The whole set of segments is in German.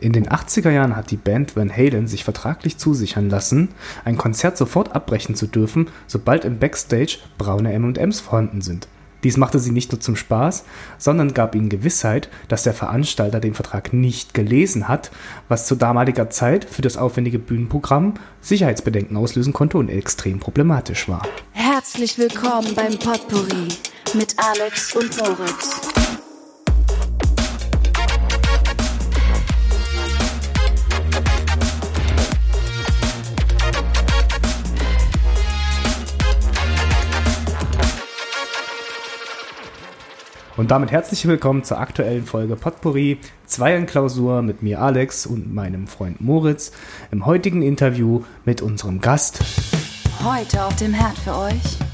In den 80er Jahren hat die Band Van Halen sich vertraglich zusichern lassen, ein Konzert sofort abbrechen zu dürfen, sobald im Backstage braune M&Ms vorhanden sind. Dies machte sie nicht nur zum Spaß, sondern gab ihnen Gewissheit, dass der Veranstalter den Vertrag nicht gelesen hat, was zu damaliger Zeit für das aufwendige Bühnenprogramm Sicherheitsbedenken auslösen konnte und extrem problematisch war. Herzlich willkommen beim Potpourri mit Alex und Moritz. Und damit herzlich willkommen zur aktuellen Folge Potpourri, Klausur mit mir Alex und meinem Freund Moritz im heutigen Interview mit unserem Gast. Heute auf dem Herd für euch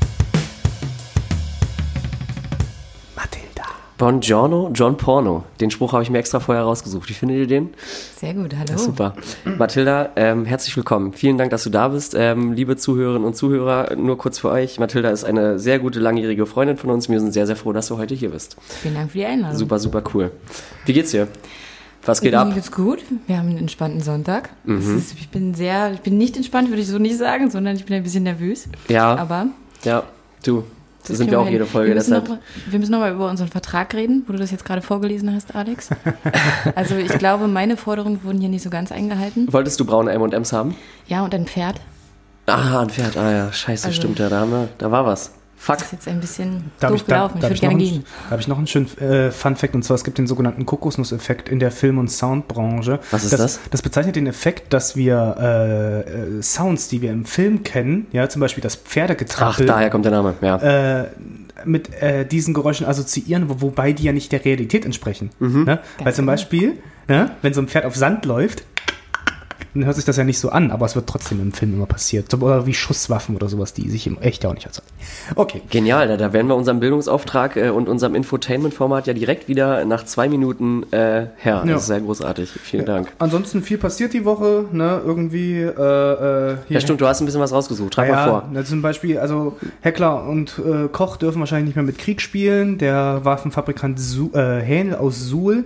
Buongiorno, John Porno. Den Spruch habe ich mir extra vorher rausgesucht. Wie findet ihr den? Sehr gut, hallo. Super. Mathilda, ähm, herzlich willkommen. Vielen Dank, dass du da bist. Ähm, liebe Zuhörerinnen und Zuhörer, nur kurz für euch. Mathilda ist eine sehr gute, langjährige Freundin von uns. Wir sind sehr, sehr froh, dass du heute hier bist. Vielen Dank für die Einladung. Super, super cool. Wie geht's dir? Was geht ab? Mir geht's gut. Wir haben einen entspannten Sonntag. Mhm. Ist, ich bin sehr, ich bin nicht entspannt, würde ich so nicht sagen, sondern ich bin ein bisschen nervös. Ja. Aber. Ja, du. Das sind wir auch jede Folge. Wir müssen, deshalb. Noch, nochmal über unseren Vertrag reden, wo du das jetzt gerade vorgelesen hast, Alex. also ich glaube, meine Forderungen wurden hier nicht so ganz eingehalten. Wolltest du braune M&M's haben? Ja, und ein Pferd. Ah, ein Pferd. Ah ja, scheiße, also, stimmt ja. Da, haben wir, da war was. Fuck. Das ist jetzt ein bisschen da doof ich, gelaufen. Da, ich würde gerne gehen. Da habe ich noch einen schönen äh, Fun-Fact, und zwar es gibt den sogenannten Kokosnuss-Effekt in der Film- und Soundbranche. Was ist das? Das, das bezeichnet den Effekt, dass wir äh, äh, Sounds, die wir im Film kennen, ja, zum Beispiel das Pferdegetrappel. Ach, daher kommt der Name, ja. Äh, mit äh, diesen Geräuschen assoziieren, wo, wobei die ja nicht der Realität entsprechen. Mhm. Ne? Weil zum genau. Beispiel, ne, wenn so ein Pferd auf Sand läuft, dann hört sich das ja nicht so an, aber es wird trotzdem im Film immer passiert. Oder wie Schusswaffen oder sowas, die sich im echt ja auch nicht erzeugen. Okay. Genial, da, werden wir unserem Bildungsauftrag äh, und unserem Infotainment-Format ja direkt wieder nach zwei Minuten äh, her. Das ist sehr großartig. Vielen Dank. Ansonsten viel passiert die Woche, ne? Irgendwie. Äh, äh, ja, stimmt, du hast ein bisschen was rausgesucht. Trag ja, mal vor. Ja, zum Beispiel, also Heckler und äh, Koch dürfen wahrscheinlich nicht mehr mit Krieg spielen. Der Waffenfabrikant Su äh, Hähnel aus Suhl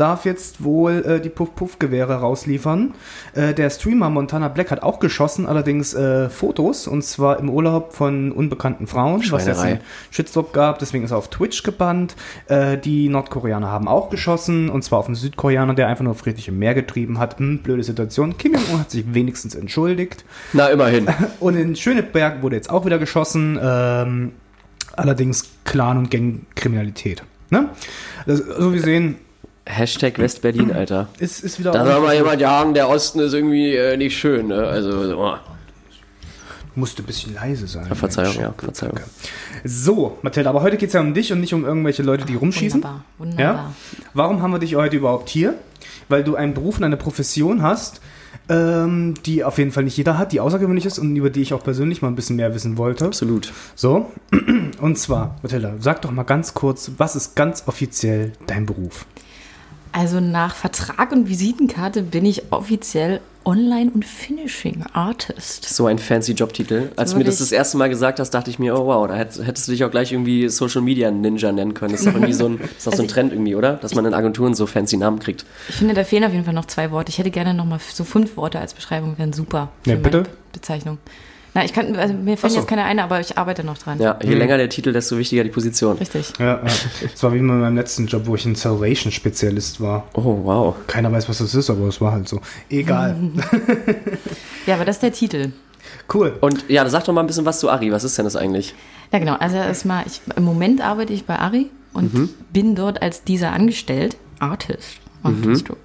darf jetzt wohl äh, die Puff-Puff-Gewehre rausliefern. Äh, der Streamer Montana Black hat auch geschossen, allerdings äh, Fotos, und zwar im Urlaub von unbekannten Frauen, was jetzt einen Shitstop gab, deswegen ist er auf Twitch gebannt. Äh, die Nordkoreaner haben auch geschossen, und zwar auf einen Südkoreaner, der einfach nur friedlich im Meer getrieben hat. Hm, blöde Situation. Kim Jong-un hat sich wenigstens entschuldigt. Na, immerhin. Und in Schöneberg wurde jetzt auch wieder geschossen, ähm, allerdings Clan- und Gangkriminalität. Ne? Das, so wie sehen, Hashtag Westberlin, Alter. Ist, ist wieder da soll mal jemand jagen, der Osten ist irgendwie äh, nicht schön, ne? Also, oh. Musste ein bisschen leise sein. Ja, Verzeihung, Mensch. ja, Verzeihung. Okay. So, Mathilda, aber heute geht es ja um dich und nicht um irgendwelche Leute, die rumschießen. Wunderbar, wunderbar. Ja? Warum haben wir dich heute überhaupt hier? Weil du einen Beruf und eine Profession hast, ähm, die auf jeden Fall nicht jeder hat, die außergewöhnlich ist und über die ich auch persönlich mal ein bisschen mehr wissen wollte. Absolut. So, und zwar, Mathilda, sag doch mal ganz kurz, was ist ganz offiziell dein Beruf? Also nach Vertrag und Visitenkarte bin ich offiziell Online- und Finishing Artist. So ein fancy Jobtitel. Als du mir das das erste Mal gesagt hast, dachte ich mir, oh wow, da hättest du dich auch gleich irgendwie Social Media Ninja nennen können. Das ist doch irgendwie so ein, ist doch also so ein Trend irgendwie, oder? Dass man in Agenturen so fancy Namen kriegt. Ich finde, da fehlen auf jeden Fall noch zwei Worte. Ich hätte gerne noch mal so fünf Worte als Beschreibung, wären super. Ja, bitte? Bezeichnung. Na, ich kann, also mir fällt so. jetzt keine ein, aber ich arbeite noch dran. Ja, je mhm. länger der Titel, desto wichtiger die Position. Richtig. Ja. Das war wie in meinem letzten Job, wo ich ein Salvation-Spezialist war. Oh, wow. Keiner weiß, was das ist, aber es war halt so. Egal. ja, aber das ist der Titel. Cool. Und ja, sag doch mal ein bisschen was zu Ari. Was ist denn das eigentlich? Ja, genau. Also erstmal, ich, im Moment arbeite ich bei Ari und mhm. bin dort als dieser angestellt. Artist. Artist. Mhm.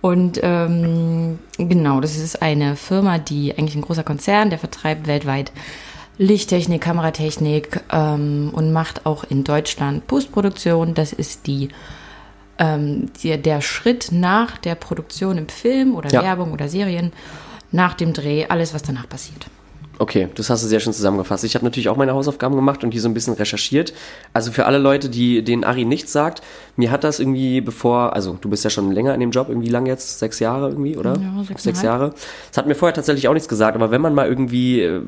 Und ähm, genau, das ist eine Firma, die eigentlich ein großer Konzern, der vertreibt weltweit Lichttechnik, Kameratechnik ähm, und macht auch in Deutschland Postproduktion. Das ist die, ähm, die, der Schritt nach der Produktion im Film oder ja. Werbung oder Serien, nach dem Dreh, alles, was danach passiert. Okay, das hast du sehr schön zusammengefasst. Ich habe natürlich auch meine Hausaufgaben gemacht und die so ein bisschen recherchiert. Also für alle Leute, die denen Ari nichts sagt, mir hat das irgendwie bevor, also du bist ja schon länger in dem Job, irgendwie lang jetzt, sechs Jahre irgendwie, oder? Ja, sechs sechs Jahre. Das hat mir vorher tatsächlich auch nichts gesagt, aber wenn man mal irgendwie äh,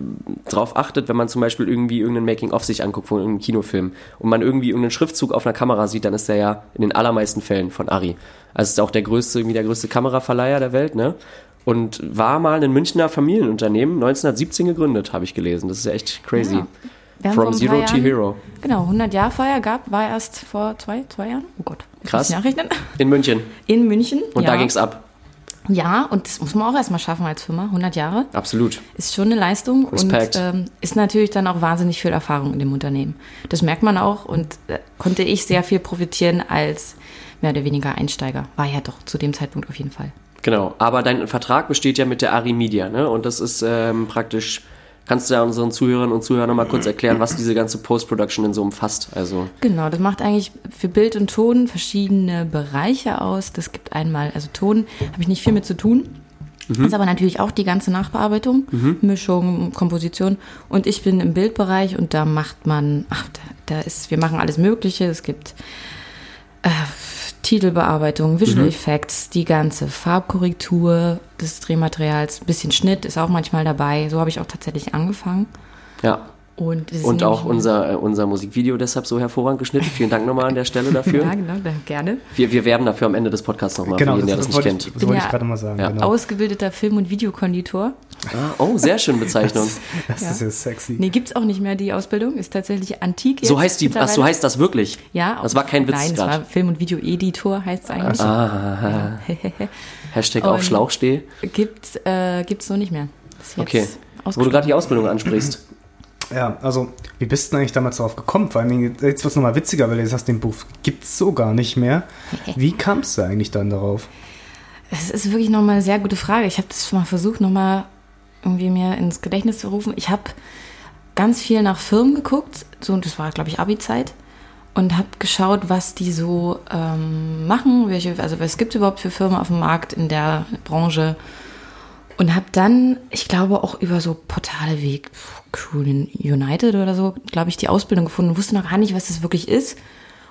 drauf achtet, wenn man zum Beispiel irgendwie irgendeinen Making-of sich anguckt von irgendeinem Kinofilm und man irgendwie irgendeinen Schriftzug auf einer Kamera sieht, dann ist der ja in den allermeisten Fällen von Ari. Also ist auch der größte, irgendwie der größte Kameraverleiher der Welt, ne? Und war mal ein Münchner Familienunternehmen, 1917 gegründet, habe ich gelesen. Das ist ja echt crazy. Ja. From Zero to Hero. Genau, 100 Jahr Feier gab, war erst vor zwei, zwei Jahren. Oh Gott. Krass. ich Nachrechnen. In München. In München. Und ja. da ging's ab. Ja, und das muss man auch erstmal schaffen als Firma. 100 Jahre Absolut. ist schon eine Leistung Respekt. und ähm, ist natürlich dann auch wahnsinnig viel Erfahrung in dem Unternehmen. Das merkt man auch und äh, konnte ich sehr viel profitieren als mehr oder weniger Einsteiger. War ja doch zu dem Zeitpunkt auf jeden Fall. Genau. Aber dein Vertrag besteht ja mit der Ari Media, ne? Und das ist ähm, praktisch. Kannst du ja unseren Zuhörern und Zuhörern nochmal kurz erklären, was diese ganze Post-Production denn so umfasst? Also, Genau, das macht eigentlich für Bild und Ton verschiedene Bereiche aus. Das gibt einmal, also Ton habe ich nicht viel mit zu tun. Ist aber natürlich auch die ganze Nachbearbeitung, Mischung, Komposition. Und ich bin im Bildbereich und da macht man, ach, da, da ist, wir machen alles Mögliche. Es gibt äh, Titelbearbeitung, Visual Effects, die ganze Farbkorrektur des Drehmaterials, ein bisschen Schnitt ist auch manchmal dabei. So habe ich auch tatsächlich angefangen. ja. Und, es Und auch unser, äh, unser Musikvideo deshalb so hervorragend geschnitten. Vielen Dank nochmal an der Stelle dafür. Ja, genau, gerne. Wir, wir werden dafür am Ende des Podcasts nochmal, Genau, für jeden, der das, das, das nicht wollte ich, kennt. das wollte ich ja gerade mal sagen. Ja. Genau. Ausgebildeter Film- und Videokonditor. Ah, oh, sehr schöne Bezeichnung. Das ist ja sexy. Nee, gibt's auch nicht mehr, die Ausbildung. Ist tatsächlich antik. So jetzt heißt die, ach, so heißt das wirklich? Ja. Das war kein Witz Nein, es grad. war Film- und Videoeditor, heißt es eigentlich. Ah, Hashtag auf Und- Schlauch stehe. Gibt's, äh, gibt's so nicht mehr. Okay. Wo du gerade die Ausbildung ansprichst. Ja, also, wie bist du denn eigentlich damals darauf gekommen? Vor allem, jetzt wird es nochmal witziger, weil du jetzt hast, den Beruf gibt's so gar nicht mehr. Wie kamst du eigentlich dann darauf? Das ist wirklich nochmal eine sehr gute Frage. Ich habe das mal versucht, nochmal irgendwie mir ins Gedächtnis zu rufen. Ich habe ganz viel nach Firmen geguckt, so, das war, glaube ich, Abi-Zeit, und habe geschaut, was die so ähm, machen, welche, also was gibt es überhaupt für Firmen auf dem Markt in der Branche. Und habe dann, ich glaube, auch über so Portale wie Crew United oder so, glaube ich, die Ausbildung gefunden und wusste noch gar nicht, was das wirklich ist.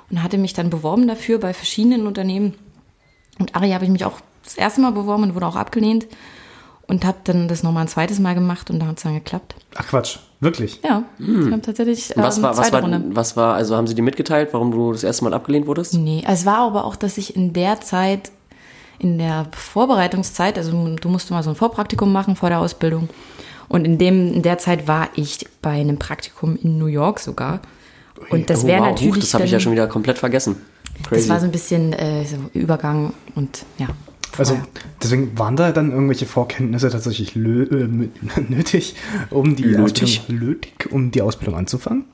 Und hatte mich dann beworben dafür bei verschiedenen Unternehmen. Und Ari habe ich mich auch das erste Mal beworben und wurde auch abgelehnt. Und habe dann das nochmal ein zweites Mal gemacht und da hat es dann geklappt. Ach Quatsch, wirklich? Ja, wir haben tatsächlich Und Was ähm, war, was zweite war, Runde. was war, also haben sie dir mitgeteilt, warum du das erste Mal abgelehnt wurdest? Nee, es war aber auch, dass ich in der Zeit, in der Vorbereitungszeit, also du musst mal so ein Vorpraktikum machen vor der Ausbildung. Und in, dem, in der Zeit war ich bei einem Praktikum in New York sogar. Und das Oh, wäre wow, natürlich. huch, das habe ich ja schon wieder komplett vergessen. Crazy. Das war so ein bisschen äh, so Übergang und ja. Also, vorher. deswegen waren da dann irgendwelche Vorkenntnisse tatsächlich lö äh, nötig, um die Nötig? Ausbildung, nötig, um die Ausbildung anzufangen?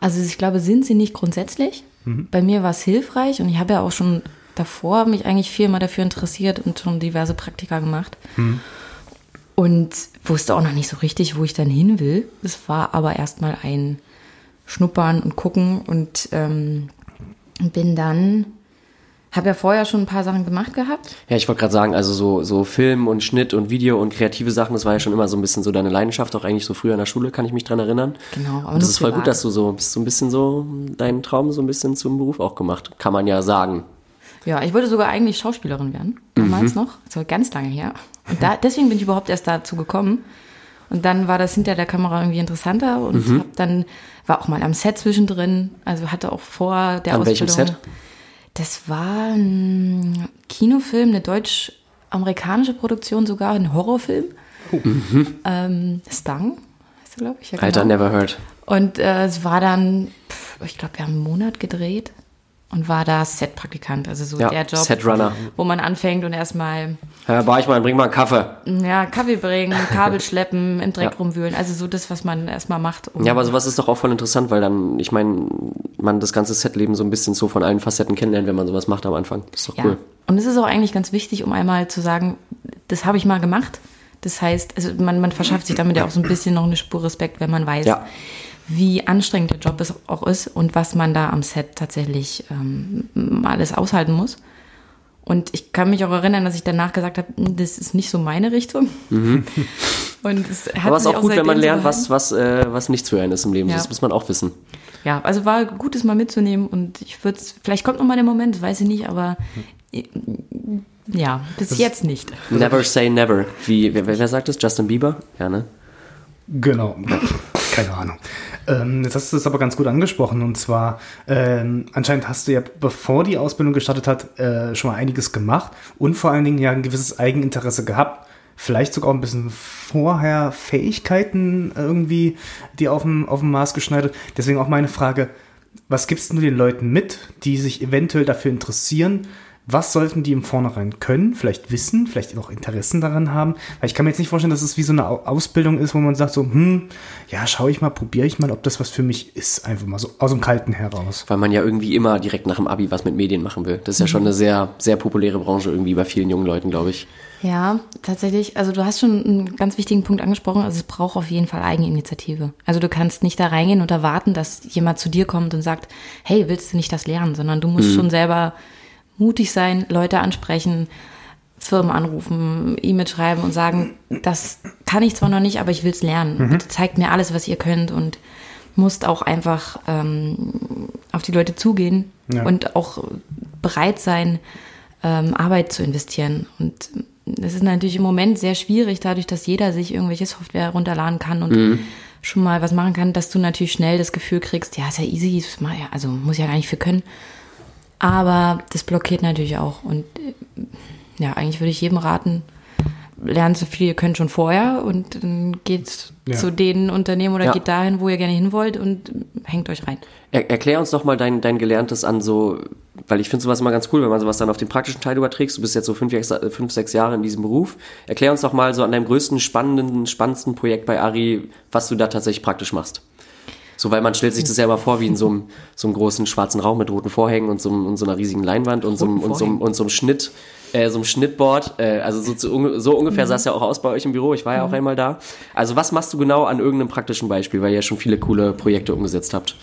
Also ich glaube, sind sie nicht grundsätzlich. Bei mir war es hilfreich und ich habe ja auch schon davor mich eigentlich viel mal dafür interessiert und schon diverse Praktika gemacht. Und wusste auch noch nicht so richtig, wo ich dann hin will. Es war aber erstmal ein Schnuppern und Gucken und ähm, bin dann, habe ja vorher schon ein paar Sachen gemacht gehabt. Ja, ich wollte gerade sagen, also so, so Film und Schnitt und Video und kreative Sachen, das war ja schon immer so ein bisschen so deine Leidenschaft, auch eigentlich so früher in der Schule, kann ich mich dran erinnern. Genau, aber Und das ist voll gut, dass du so, bist so ein bisschen so, deinen Traum so ein bisschen zum Beruf auch gemacht, kann man ja sagen. Ja, ich wollte sogar eigentlich Schauspielerin werden, damals Mhm. noch. Das war ganz lange her. Und da, deswegen bin ich überhaupt erst dazu gekommen. Und dann war das hinter der Kamera irgendwie interessanter und Mhm. hab dann war auch mal am Set zwischendrin, also hatte auch vor der An Ausbildung. welchem Set? Das war ein Kinofilm, eine deutsch-amerikanische Produktion sogar, ein Horrorfilm. Ähm, Stung, heißt du, glaube ich. Ja, Mhm. Alter, genau. never heard. Und äh, es war dann, pff, ich glaube, wir haben einen Monat gedreht und war da Set-Praktikant, also so Ja, der Job, Setrunner. wo man anfängt und erstmal Herr Barchmann, bring mal einen Kaffee. ja, Kaffee bringen, Kabel schleppen, im Dreck Ja. rumwühlen, also so das, was man erstmal macht. um- Ja, aber sowas ist doch auch voll interessant, weil dann, ich meine, man das ganze Setleben so ein bisschen so von allen Facetten kennenlernt, wenn man sowas macht am Anfang. Das ist doch ja. cool. Und es ist auch eigentlich ganz wichtig, um einmal zu sagen, das habe ich mal gemacht. Das heißt, also man, man verschafft sich damit ja auch so ein bisschen noch eine Spur Respekt, wenn man weiß, Ja. Wie anstrengend der Job es auch ist und was man da am Set tatsächlich ähm, alles aushalten muss. Und ich kann mich auch erinnern, dass ich danach gesagt habe, "Hm, das ist nicht so meine Richtung. Und es hat Aber es ist auch gut, wenn man lernt, was, was, äh, was nicht zu hören ist im Leben. Ja. Das muss man auch wissen. Ja, also war gut, es mal mitzunehmen und ich würde es, vielleicht kommt noch mal der Moment, weiß ich nicht, aber äh, ja, bis jetzt nicht. Never say never. Wie, wer, wer sagt das? Justin Bieber? Ja, ne? Genau, keine Ahnung. Ähm, jetzt hast du es aber ganz gut angesprochen und zwar ähm, anscheinend hast du ja, bevor die Ausbildung gestartet hat, äh, schon mal einiges gemacht und vor allen Dingen ja ein gewisses Eigeninteresse gehabt. Vielleicht sogar auch ein bisschen vorher Fähigkeiten irgendwie, die auf dem, auf dem Maß geschneidert. Deswegen auch meine Frage, was gibst du den Leuten mit, die sich eventuell dafür interessieren? Was sollten die im Vornherein können, vielleicht wissen, vielleicht auch Interessen daran haben? Weil ich kann mir jetzt nicht vorstellen, dass es wie so eine Au- Ausbildung ist, wo man sagt so, hm, ja, schaue ich mal, probiere ich mal, ob das was für mich ist. Einfach mal so aus dem Kalten heraus. Weil man ja irgendwie immer direkt nach dem Abi was mit Medien machen will. Das ist ja Mhm. schon eine sehr, sehr populäre Branche irgendwie bei vielen jungen Leuten, glaube ich. Ja, tatsächlich. Also du hast schon einen ganz wichtigen Punkt angesprochen. Also es braucht auf jeden Fall Eigeninitiative. Also du kannst nicht da reingehen und erwarten, dass jemand zu dir kommt und sagt, hey, willst du nicht das lernen? Sondern du musst schon selber mutig sein, Leute ansprechen, Firmen anrufen, E-Mail schreiben und sagen, das kann ich zwar noch nicht, aber ich will es lernen. Bitte zeigt mir alles, was ihr könnt und musst auch einfach ähm, auf die Leute zugehen Ja. und auch bereit sein, ähm, Arbeit zu investieren. Und das ist natürlich im Moment sehr schwierig, dadurch, dass jeder sich irgendwelche Software runterladen kann und schon mal was machen kann, dass du natürlich schnell das Gefühl kriegst, ja, ist ja easy, also muss ja gar nicht für können. Aber das blockiert natürlich auch. Und äh, ja, eigentlich würde ich jedem raten, lernt so viel ihr könnt schon vorher und dann geht Ja. zu den Unternehmen oder Ja. geht dahin, wo ihr gerne hin wollt und hängt euch rein. Er, erklär uns doch mal dein, dein Gelerntes an so, weil ich finde sowas immer ganz cool, wenn man sowas dann auf den praktischen Teil überträgst. Du bist jetzt so fünf, sechs- fünf, sechs Jahre in diesem Beruf. Erklär uns doch mal so an deinem größten, spannenden, spannendsten Projekt bei Ari, was du da tatsächlich praktisch machst. So, weil man stellt sich das ja immer vor wie in so einem, so einem großen schwarzen Raum mit roten Vorhängen und so, und so einer riesigen Leinwand und so, einem- und so, einem- und so einem Schnitt, äh, so einem Schnittboard. Äh, also so, zu, so ungefähr sah es ja auch aus bei euch im Büro. Ich war ja auch einmal da. Also was machst du genau an irgendeinem praktischen Beispiel, weil ihr ja schon viele coole Projekte umgesetzt habt?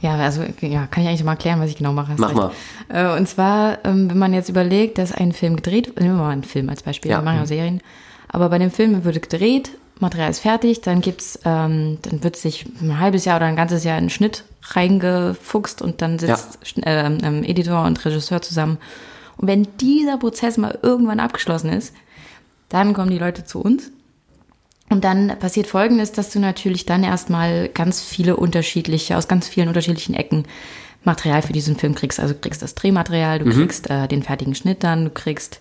Ja, also ja, kann ich eigentlich mal erklären, was ich genau mache. Mach mal. Äh, Und zwar, ähm, wenn man jetzt überlegt, dass ein Film gedreht, nehmen wir mal einen Film als Beispiel, Ja. wir machen ja Serien, aber bei dem Film wird gedreht, Material ist fertig, dann gibt's, ähm, dann wird sich ein halbes Jahr oder ein ganzes Jahr in einen Schnitt reingefuchst und dann sitzt Schn- ähm, ähm, Editor und Regisseur zusammen. Und wenn dieser Prozess mal irgendwann abgeschlossen ist, dann kommen die Leute zu uns und dann passiert Folgendes, dass du natürlich dann erstmal ganz viele unterschiedliche, aus ganz vielen unterschiedlichen Ecken Material für diesen Film kriegst. Also du kriegst das Drehmaterial, du kriegst äh, den fertigen Schnitt dann, du kriegst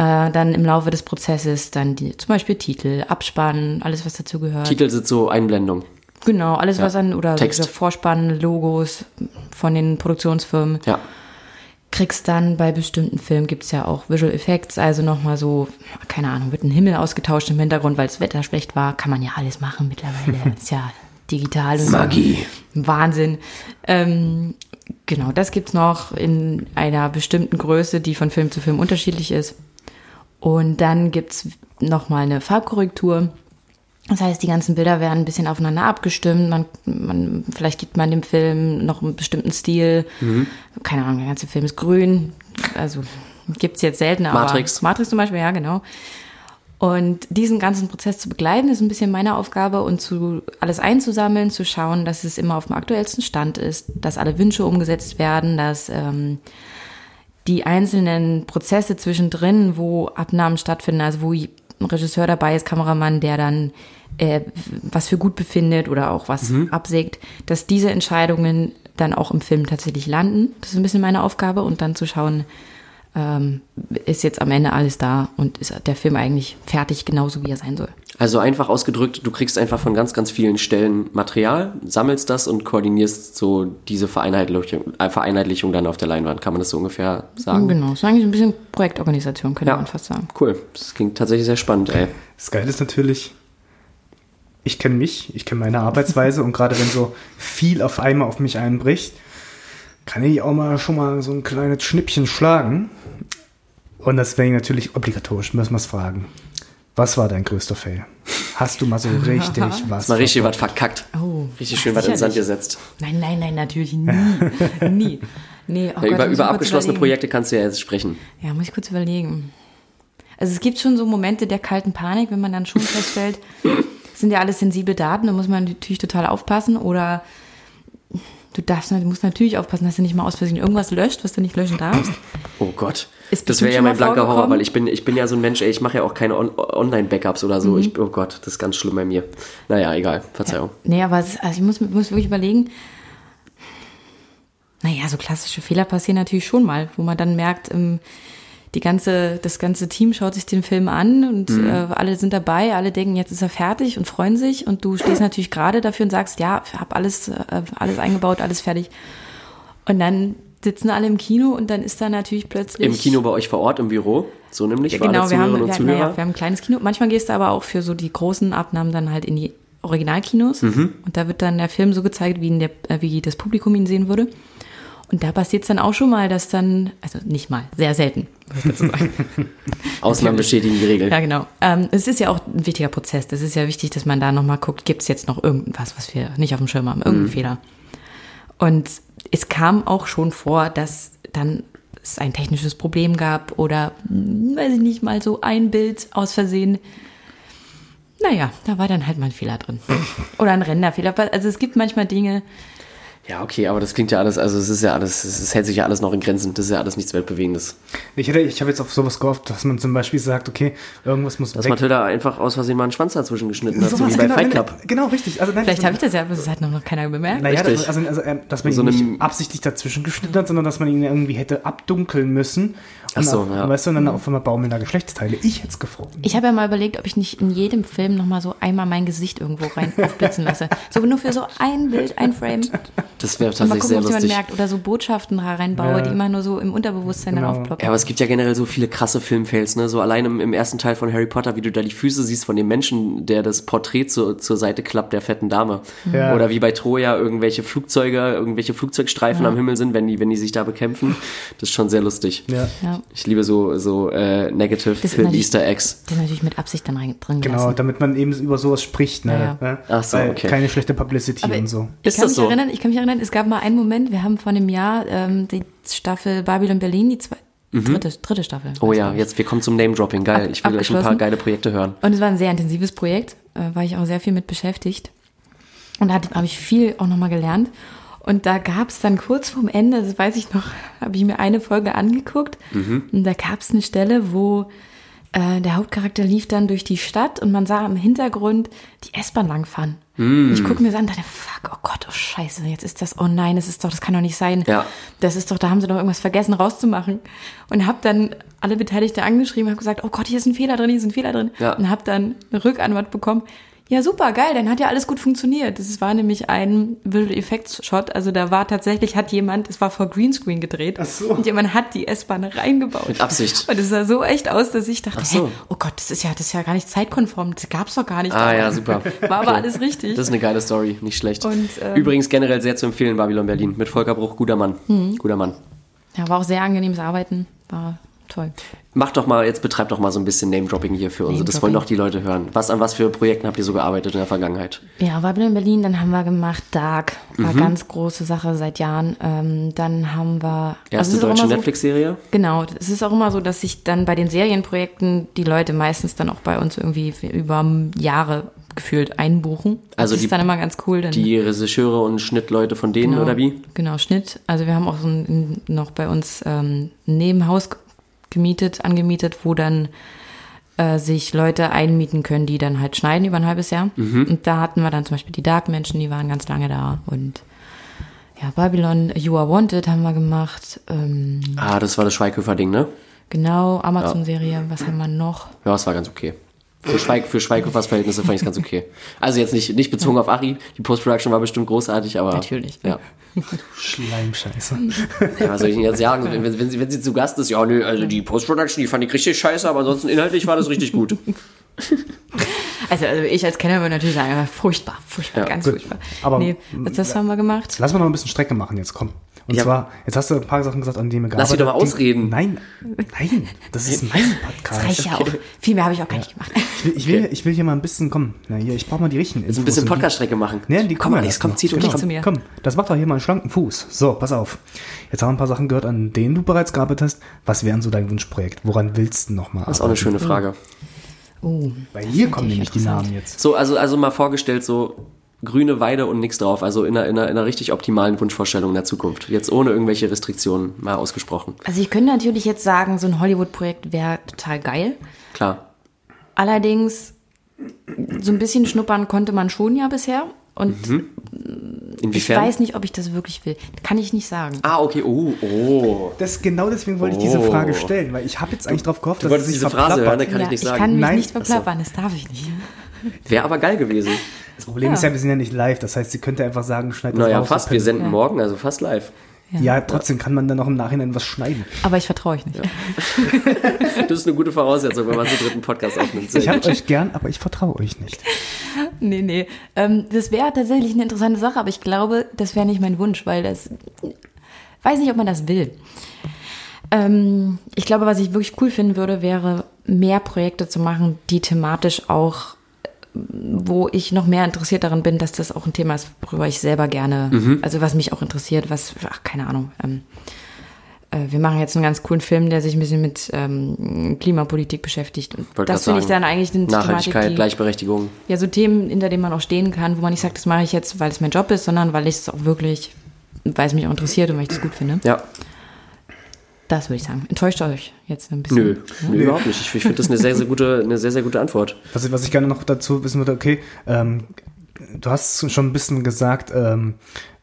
äh, dann im Laufe des Prozesses dann die, zum Beispiel Titel, Abspann, alles was dazu gehört. Titel sind so Einblendung. Genau, alles was an, oder Text. Vorspann, Logos von den Produktionsfirmen Ja. kriegst dann bei bestimmten Filmen gibt's ja auch Visual Effects, also nochmal so, keine Ahnung, wird ein Himmel ausgetauscht im Hintergrund, weil das Wetter schlecht war. Kann man ja alles machen mittlerweile. Ist ja digital und Magie. So. Wahnsinn. Ähm, genau, das gibt's noch in einer bestimmten Größe, die von Film zu Film unterschiedlich ist. Und dann gibt's nochmal eine Farbkorrektur. Das heißt, die ganzen Bilder werden ein bisschen aufeinander abgestimmt. Man, man, vielleicht gibt man dem Film noch einen bestimmten Stil. Keine Ahnung, der ganze Film ist grün. Also gibt's jetzt selten, aber Matrix. Matrix zum Beispiel, ja, genau. Und diesen ganzen Prozess zu begleiten, ist ein bisschen meine Aufgabe und zu alles einzusammeln, zu schauen, dass es immer auf dem aktuellsten Stand ist, dass alle Wünsche umgesetzt werden, dass ähm, die einzelnen Prozesse zwischendrin, wo Abnahmen stattfinden, also wo ein Regisseur dabei ist, Kameramann, der dann äh, was für gut befindet oder auch was absägt, dass diese Entscheidungen dann auch im Film tatsächlich landen. Das ist ein bisschen meine Aufgabe und dann zu schauen, ähm, ist jetzt am Ende alles da und ist der Film eigentlich fertig, genauso wie er sein soll. Also einfach ausgedrückt, du kriegst einfach von ganz, ganz vielen Stellen Material, sammelst das und koordinierst so diese Vereinheitlichung, äh, Vereinheitlichung dann auf der Leinwand. Kann man das so ungefähr sagen? Genau, ist eigentlich ein bisschen Projektorganisation, könnte Ja. man fast sagen. Cool. Das klingt tatsächlich sehr spannend, ey. Das Geile ist natürlich, ich kenne mich, ich kenne meine Arbeitsweise und gerade wenn so viel auf einmal auf mich einbricht, kann ich auch mal schon mal so ein kleines Schnippchen schlagen. Und deswegen natürlich obligatorisch, müssen wir es fragen. Was war dein größter Fail? Hast du mal so richtig was? Mal richtig was verkackt. Oh, Richtig schön was in den Sand gesetzt. Nein, nein, nein, natürlich nie. nie. Nee, oh Ja, Gott, über über abgeschlossene. Projekte kannst du ja jetzt sprechen. Ja, muss ich kurz überlegen. Also es gibt schon so Momente der kalten Panik, wenn man dann schon feststellt, das sind ja alles sensible Daten, da muss man natürlich total aufpassen oder du darfst, du musst natürlich aufpassen, dass du nicht mal aus Versehen irgendwas löscht, was du nicht löschen darfst. Oh Gott. Ist das wäre ja mein blanker Horror, weil ich bin, ich bin ja so ein Mensch, ey, ich mache ja auch keine On Online-Backups oder Mhm. so. Ich, oh Gott, das ist ganz schlimm bei mir. Naja, egal, Verzeihung. Nee, aber es, also ich muss, muss wirklich überlegen, naja, so klassische Fehler passieren natürlich schon mal, wo man dann merkt, ähm, die ganze, das ganze Team schaut sich den Film an und Mhm. äh, alle sind dabei, alle denken, jetzt ist er fertig und freuen sich und du stehst natürlich gerade dafür und sagst, ja, habe alles, äh, alles eingebaut, alles fertig. Und dann sitzen alle im Kino und dann ist da natürlich plötzlich Im Kino bei euch vor Ort, im Büro, so nämlich, ja, genau, wir haben, wir, haben- naja, Zuhörer. wir haben ein kleines Kino. Manchmal gehst du aber auch für so die großen Abnahmen dann halt in die Originalkinos. Mhm. Und da wird dann der Film so gezeigt, wie, ihn der, äh, wie das Publikum ihn sehen würde. Und da passiert es dann auch schon mal, dass dann, also nicht mal, sehr selten, Ausnahmen bestätigen die Regel. ja, genau. Ähm, es ist ja auch ein wichtiger Prozess. Das ist ja wichtig, dass man da nochmal guckt, gibt es jetzt noch irgendwas, was wir nicht auf dem Schirm haben, irgendeinen Fehler. Und es kam auch schon vor, dass dann es ein technisches Problem gab oder, hm, weiß ich nicht, mal so ein Bild aus Versehen. Naja, da war dann halt mal ein Fehler drin. Oder ein Renderfehler. Also es gibt manchmal Dinge, Ja, okay, aber das klingt ja alles, also es ist ja alles, es hält sich ja alles noch in Grenzen. Das ist ja alles nichts Weltbewegendes. Ich, hätte- ich habe jetzt auf sowas gehofft, dass man zum Beispiel sagt, okay, irgendwas muss Dass weg. Mathilda einfach aus Versehen mal einen Schwanz dazwischen geschnitten hat, so wie bei genau, Fight nein, Club. nein, Genau, richtig. Also, nein, vielleicht habe ich das ja, aber das hat noch keiner bemerkt. Naja, Richtig. das, also, also, dass man So ihn nicht absichtlich dazwischen geschnitten hat, sondern dass man ihn irgendwie hätte abdunkeln müssen. Ach so, ja. Weißt du, und dann auf einmal baumeln da Geschlechtsteile. Ich hätte es gefreut. Ich habe ja mal überlegt, ob ich nicht in jedem Film nochmal so einmal mein Gesicht irgendwo rein aufblitzen lasse. So nur für so ein Bild, ein Frame. Das wäre mal tatsächlich gucken, sehr ob jemand lustig. merkt oder so Botschaften reinbaue, Ja. die immer nur so im Unterbewusstsein Genau. dann aufploppen. Ja, aber es gibt ja generell so viele krasse Filmfails, ne? So allein im, im ersten Teil von Harry Potter, wie du da die Füße siehst von dem Menschen, der das Porträt zur, zur Seite klappt, der fetten Dame. Ja. Oder wie bei Troja irgendwelche Flugzeuge, irgendwelche Flugzeugstreifen am Himmel sind, wenn die, wenn die sich da bekämpfen. Das ist schon sehr lustig. Ja. Ja. Ich liebe so, so äh, Negative ist Film natürlich- Easter Eggs. Das ist natürlich mit Absicht dann rein, drin Genau, gelassen. damit man eben über sowas spricht. Ne? Ja, Ne? Ach so, Weil okay. Keine schlechte Publicity Aber und so. Ich Ist kann das mich so? erinnern, ich kann mich erinnern, es gab mal einen Moment, wir haben vor einem Jahr ähm, die Staffel Babylon Berlin, die zwei, dritte, dritte Staffel. Oh ja, jetzt, wir kommen zum Name-Dropping. Geil. Ab- ich will gleich ein paar geile Projekte hören. Und es war ein sehr intensives Projekt, äh, war ich auch sehr viel mit beschäftigt. Und da habe ich viel auch nochmal gelernt. Und da gab es dann kurz vorm Ende, das weiß ich noch, habe ich mir eine Folge angeguckt. Und da gab es eine Stelle, wo äh, der Hauptcharakter lief dann durch die Stadt und man sah im Hintergrund die S-Bahn langfahren. Und ich gucke mir das an und dachte, fuck, oh Gott, oh Scheiße, jetzt ist das, oh nein, das ist doch, das kann doch nicht sein. Ja. Das ist doch, da haben sie doch irgendwas vergessen rauszumachen. Und habe dann alle Beteiligte angeschrieben, habe gesagt, oh Gott, hier ist ein Fehler drin, hier ist ein Fehler drin. Ja. Und habe dann eine Rückantwort bekommen. Ja, super, geil, dann hat ja alles gut funktioniert. Das war nämlich ein Visual Effects Shot. Also da war tatsächlich, hat jemand, es war vor Greenscreen gedreht. Ach so. Und jemand hat die S-Bahn reingebaut. Mit Absicht. Und es sah so echt aus, dass ich dachte, Ach so. hä, oh Gott, das ist ja, das ist ja gar nicht zeitkonform. Das gab's doch gar nicht. Ah ja, super. War aber alles richtig. Das ist eine geile Story, nicht schlecht. Und, ähm, Übrigens generell sehr zu empfehlen, Babylon Berlin. Mit Volker Bruch, guter Mann. Mhm. Guter Mann. ja, war auch sehr angenehmes Arbeiten. War toll. Mach doch mal, jetzt betreibt doch mal so ein bisschen Name-Dropping hier für uns. Das wollen doch die Leute hören. Was, an was für Projekten habt ihr so gearbeitet in der Vergangenheit? Ja, Babylon in Berlin, dann haben wir gemacht Dark. Mhm. War ganz große Sache seit Jahren. Ähm, dann haben wir. Erste also ist auch deutsche so- Netflix-Serie? Genau, es ist auch immer so, dass sich dann bei den Serienprojekten die Leute meistens dann auch bei uns irgendwie über Jahre gefühlt einbuchen. Also das die- ist dann immer ganz cool. Dann Die Regisseure und Schnittleute von denen genau, oder wie? Genau, Schnitt. Also wir haben auch so ein, noch bei uns ähm, ein Nebenhaus gemietet, angemietet, wo dann äh, sich Leute einmieten können, die dann halt schneiden über ein halbes Jahr. Mhm. Und da hatten wir dann zum Beispiel die Dark-Menschen, die waren ganz lange da. Und ja, Babylon, You Are Wanted haben wir gemacht. Ähm, Ah, das war das Schweighöfer-Ding, ne? genau, Amazon-Serie, was haben wir noch? Ja, es war ganz okay. Für, Schweig, für Schweighöfers Verhältnisse fand ich es ganz okay. Also jetzt nicht, nicht bezogen auf Ari. Die Post-Production war bestimmt großartig, aber. Natürlich. Ja. Schleimscheiße. ja. Was soll ich Ihnen jetzt sagen? Wenn, wenn, wenn, sie, wenn sie zu Gast ist, ja, nö, also die Post-Production, die fand ich richtig scheiße, aber ansonsten inhaltlich war das richtig gut. Also, also ich als Kenner würde natürlich sagen, ja, furchtbar, furchtbar, Ja, ganz gut. furchtbar. Aber- nee, was das haben wir gemacht? Lass mal noch ein bisschen Strecke machen jetzt, komm. Und Ja. zwar, jetzt hast du ein paar Sachen gesagt, an denen wir Lass sie doch mal ausreden. Nein, nein, das ist mein Podcast. Das reicht ja auch. Viel mehr habe ich auch gar nicht gemacht. Ich will, ich, will, ich will hier mal ein bisschen, komm, na hier, ich brauche mal die richtigen Infos. ein bisschen Podcaststrecke machen. Nee, die Komm, Alex, komm, zieh durch, Genau. zu mir. Komm, das macht doch hier mal einen schlanken Fuß. So, pass auf. Jetzt haben wir ein paar Sachen gehört, an denen du bereits gearbeitet hast. Was wären so dein Wunschprojekt? Woran willst du nochmal Das ist auch eine schöne Frage. Oh, Weil hier kommen nämlich die. Namen jetzt. So, also, also mal vorgestellt, so grüne Weide und nichts drauf. Also in einer, in, einer, in einer richtig optimalen Wunschvorstellung in der Zukunft. Jetzt ohne irgendwelche Restriktionen mal ausgesprochen. Also ich könnte natürlich jetzt sagen, so ein Hollywood-Projekt wäre total geil. Klar. Allerdings, so ein bisschen schnuppern konnte man schon ja bisher. Und ich Inwiefern? weiß nicht, ob ich das wirklich will. Kann ich nicht sagen. Ah, okay. Oh, oh. Das, genau deswegen wollte ich diese Oh. Frage stellen, weil ich habe jetzt eigentlich darauf gehofft, Du dass es sich diese Phrase hören, kann ich nicht sagen. kann mich Nein. nicht verplappern, das darf ich nicht. Wäre aber geil gewesen. Das Problem ist ja, wir sind ja nicht live. Das heißt, sie könnte einfach sagen, schneid das Naja, raus. fast. Wir senden morgen, also fast live. Ja, trotzdem kann man dann noch im Nachhinein was schneiden. Aber ich vertraue euch nicht. Das ist eine gute Voraussetzung, wenn man so einen dritten Podcast aufnimmt. Sehr Ich habe euch gern, aber ich vertraue euch nicht. Nee, nee. Ähm, das wäre tatsächlich eine interessante Sache, aber ich glaube, das wäre nicht mein Wunsch, weil das. Weiß nicht, ob man das will. Ähm, ich glaube, was ich wirklich cool finden würde, wäre, mehr Projekte zu machen, die thematisch auch, wo ich noch mehr interessiert daran bin, dass das auch ein Thema ist, worüber ich selber gerne, also was mich auch interessiert, was, ach, keine Ahnung. Ähm, äh, wir machen jetzt einen ganz coolen Film, der sich ein bisschen mit ähm, Klimapolitik beschäftigt. Und Wollte das finde ich dann eigentlich eine Thematik, Nachhaltigkeit, die, Gleichberechtigung. ja, so Themen, hinter denen man auch stehen kann, wo man nicht sagt, das mache ich jetzt, weil es mein Job ist, sondern weil ich es auch wirklich, weil es mich auch interessiert und weil ich es gut finde. Ja. Das würde ich sagen. Enttäuscht euch jetzt ein bisschen. Nö, nö, überhaupt nicht. Ich, ich finde das eine sehr, sehr gute, eine sehr, sehr gute Antwort. Was, ich- was ich gerne noch dazu wissen würde, okay, ähm, du hast schon ein bisschen gesagt, ähm,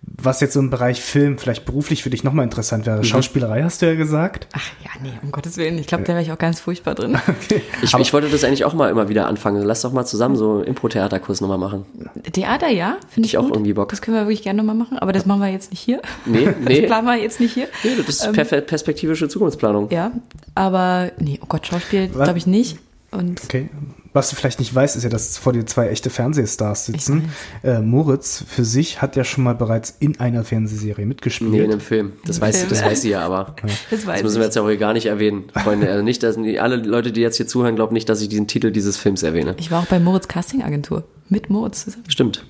was jetzt so im Bereich Film vielleicht beruflich für dich nochmal interessant Mhm. wäre. Schauspielerei hast du ja gesagt. Ach ja, nee, um Gottes Willen. Ich glaube, da wäre ich auch ganz furchtbar drin. Ich, ich wollte das eigentlich auch mal immer wieder anfangen. Lass doch mal zusammen so einen Impro-Theaterkurs nochmal machen. Theater, ja, finde ich, Ich auch gut. irgendwie Bock. Das können wir wirklich gerne nochmal machen, aber das machen wir jetzt nicht hier. Nee, Das nee. planen wir jetzt nicht hier. nee das ist perfe- perspektivische Zukunftsplanung. Ja, aber nee, oh Gott, Schauspiel glaube ich nicht. Und Okay. Was du vielleicht nicht weißt, ist ja, dass vor dir zwei echte Fernsehstars sitzen. Äh, Moritz für sich hat ja schon mal bereits in einer Fernsehserie mitgespielt. Nee, in einem Film. Das weiß, Film. das weiß sie ja aber. das Das müssen wir jetzt ja auch hier gar nicht erwähnen, Freunde. Also nicht, dass alle Leute, die jetzt hier zuhören, glauben nicht, dass ich diesen Titel dieses Films erwähne. Ich war auch bei Moritz Casting Agentur. Mit Moritz zusammen. Stimmt.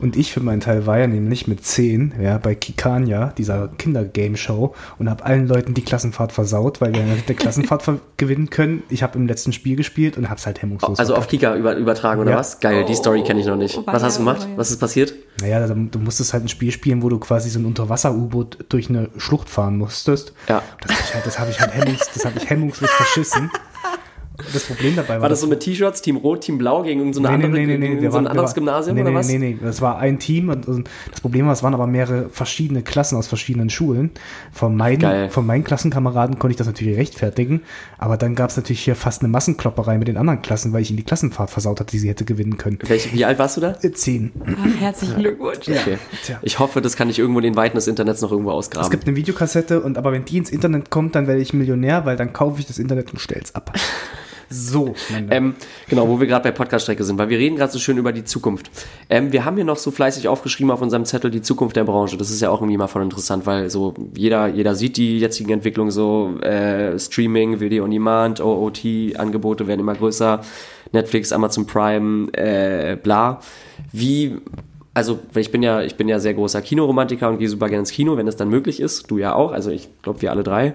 Und ich für meinen Teil war ja nämlich mit 10 ja, bei Kikania, dieser Kindergame-Show, und habe allen Leuten die Klassenfahrt versaut, weil wir nicht der Klassenfahrt gewinnen können. Ich habe im letzten Spiel gespielt und habe es halt hemmungslos Also auf Kika über, übertragen oder Ja. was? Geil, die Story kenne ich noch nicht. Oh, Was hast du gemacht? weia. Was ist passiert? Naja, da- du musstest halt ein Spiel spielen, wo du quasi so ein Unterwasser-U-Boot durch eine Schlucht fahren musstest. Ja. Das habe ich halt, das hab ich halt das hab ich hemmungslos verschissen. Das Problem dabei war, War das so mit T-Shirts, Team Rot, Team Blau gegen irgendeine Nee, nee, andere, nee, nee, nee, gegen wir so ein waren, wir anderes waren- Gymnasium nee, oder nee, was? Nee, nee, das war ein Team und, und das Problem war, es waren aber mehrere verschiedene Klassen aus verschiedenen Schulen. Von meinen, Geil. von meinen Klassenkameraden konnte ich das natürlich rechtfertigen, aber dann gab es natürlich hier fast eine Massenklopperei mit den anderen Klassen, weil ich ihnen die Klassenfahrt versaut hatte, die sie hätte gewinnen können. Welch, wie alt warst du da? Äh, Zehn. Ach, herzlichen Glückwunsch. Okay. Tja. Ich hoffe, das kann ich irgendwo in den Weiten des Internets noch irgendwo Es ausgraben. gibt eine Videokassette und aber wenn die ins Internet kommt, dann werde ich Millionär, weil dann kaufe ich das Internet und stell's ab. So, mein Ähm, genau, wo wir gerade bei Podcast-Strecke sind, weil wir reden gerade so schön über die Zukunft. Ähm, wir haben hier noch so fleißig aufgeschrieben auf unserem Zettel die Zukunft der Branche. Das ist ja auch irgendwie mal voll interessant, weil so jeder, jeder sieht die jetzigen Entwicklungen so, äh, Streaming, Video on Demand, OOT-Angebote werden immer größer, Netflix, Amazon Prime, äh, bla. Wie, also ich bin ja, ich bin ja sehr großer Kinoromantiker und gehe super gerne ins Kino, wenn es dann möglich ist. Du ja auch, also ich glaube wir alle drei.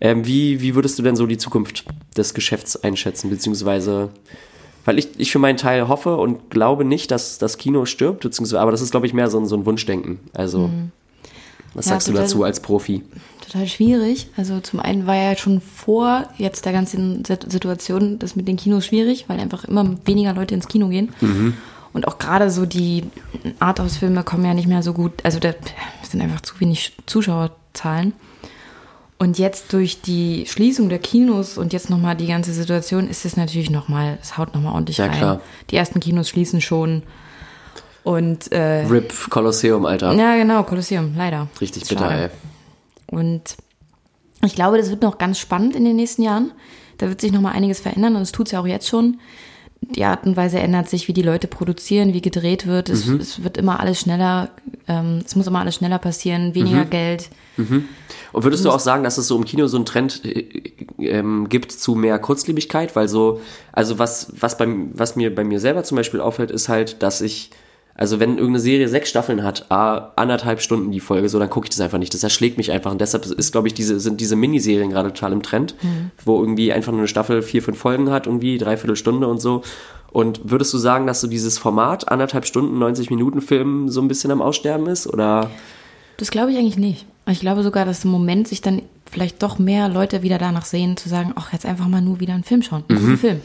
Ähm, wie, wie würdest du denn so die Zukunft des Geschäfts einschätzen, beziehungsweise weil ich, ich für meinen Teil hoffe und glaube nicht, dass das Kino stirbt, beziehungsweise, aber das ist, glaube ich, mehr so ein, so ein Wunschdenken. Also, was Ja, sagst du total. dazu als Profi? Total schwierig. Also zum einen war ja schon vor jetzt der ganzen Sit- Situation das mit den Kinos schwierig, weil einfach immer weniger Leute ins Kino gehen. Und auch gerade so die Arthouse-Filme kommen ja nicht mehr so gut. Also da sind einfach zu wenig Zuschauerzahlen. Und jetzt durch die Schließung der Kinos und jetzt nochmal die ganze Situation ist es natürlich nochmal, es haut nochmal ordentlich Ja, rein. klar. Die ersten Kinos schließen schon. Und äh, RIP Kolosseum, Alter. ja, genau, Kolosseum, leider. Richtig Schade. bitter, ey. Und ich glaube, das wird noch ganz spannend in den nächsten Jahren. Da wird sich noch mal einiges verändern und es tut es ja auch jetzt schon. Die Art und Weise ändert sich, wie die Leute produzieren, wie gedreht wird. Es, Mhm. es wird immer alles schneller, ähm, es muss immer alles schneller passieren, weniger Mhm. Geld. Und würdest du auch sagen, dass es so im Kino so einen Trend äh, ähm, gibt zu mehr Kurzlebigkeit? Weil so, also was, was, beim, was mir bei mir selber zum Beispiel auffällt, ist halt, dass ich, also wenn irgendeine Serie sechs Staffeln hat, ah, anderthalb Stunden die Folge, so, dann gucke ich das einfach nicht. Das erschlägt mich einfach. Und deshalb ist, glaube ich, diese, sind diese Miniserien gerade total im Trend, wo irgendwie einfach nur eine Staffel vier, fünf Folgen hat, irgendwie, dreiviertel Stunde und so. Und würdest du sagen, dass so dieses Format, anderthalb Stunden, 90 Minuten Film, so ein bisschen am Aussterben ist? Oder? Das glaube ich eigentlich nicht. Ich glaube sogar, dass im Moment sich dann vielleicht doch mehr Leute wieder danach sehen, zu sagen, ach, jetzt einfach mal nur wieder einen Film schauen. Noch einen Film.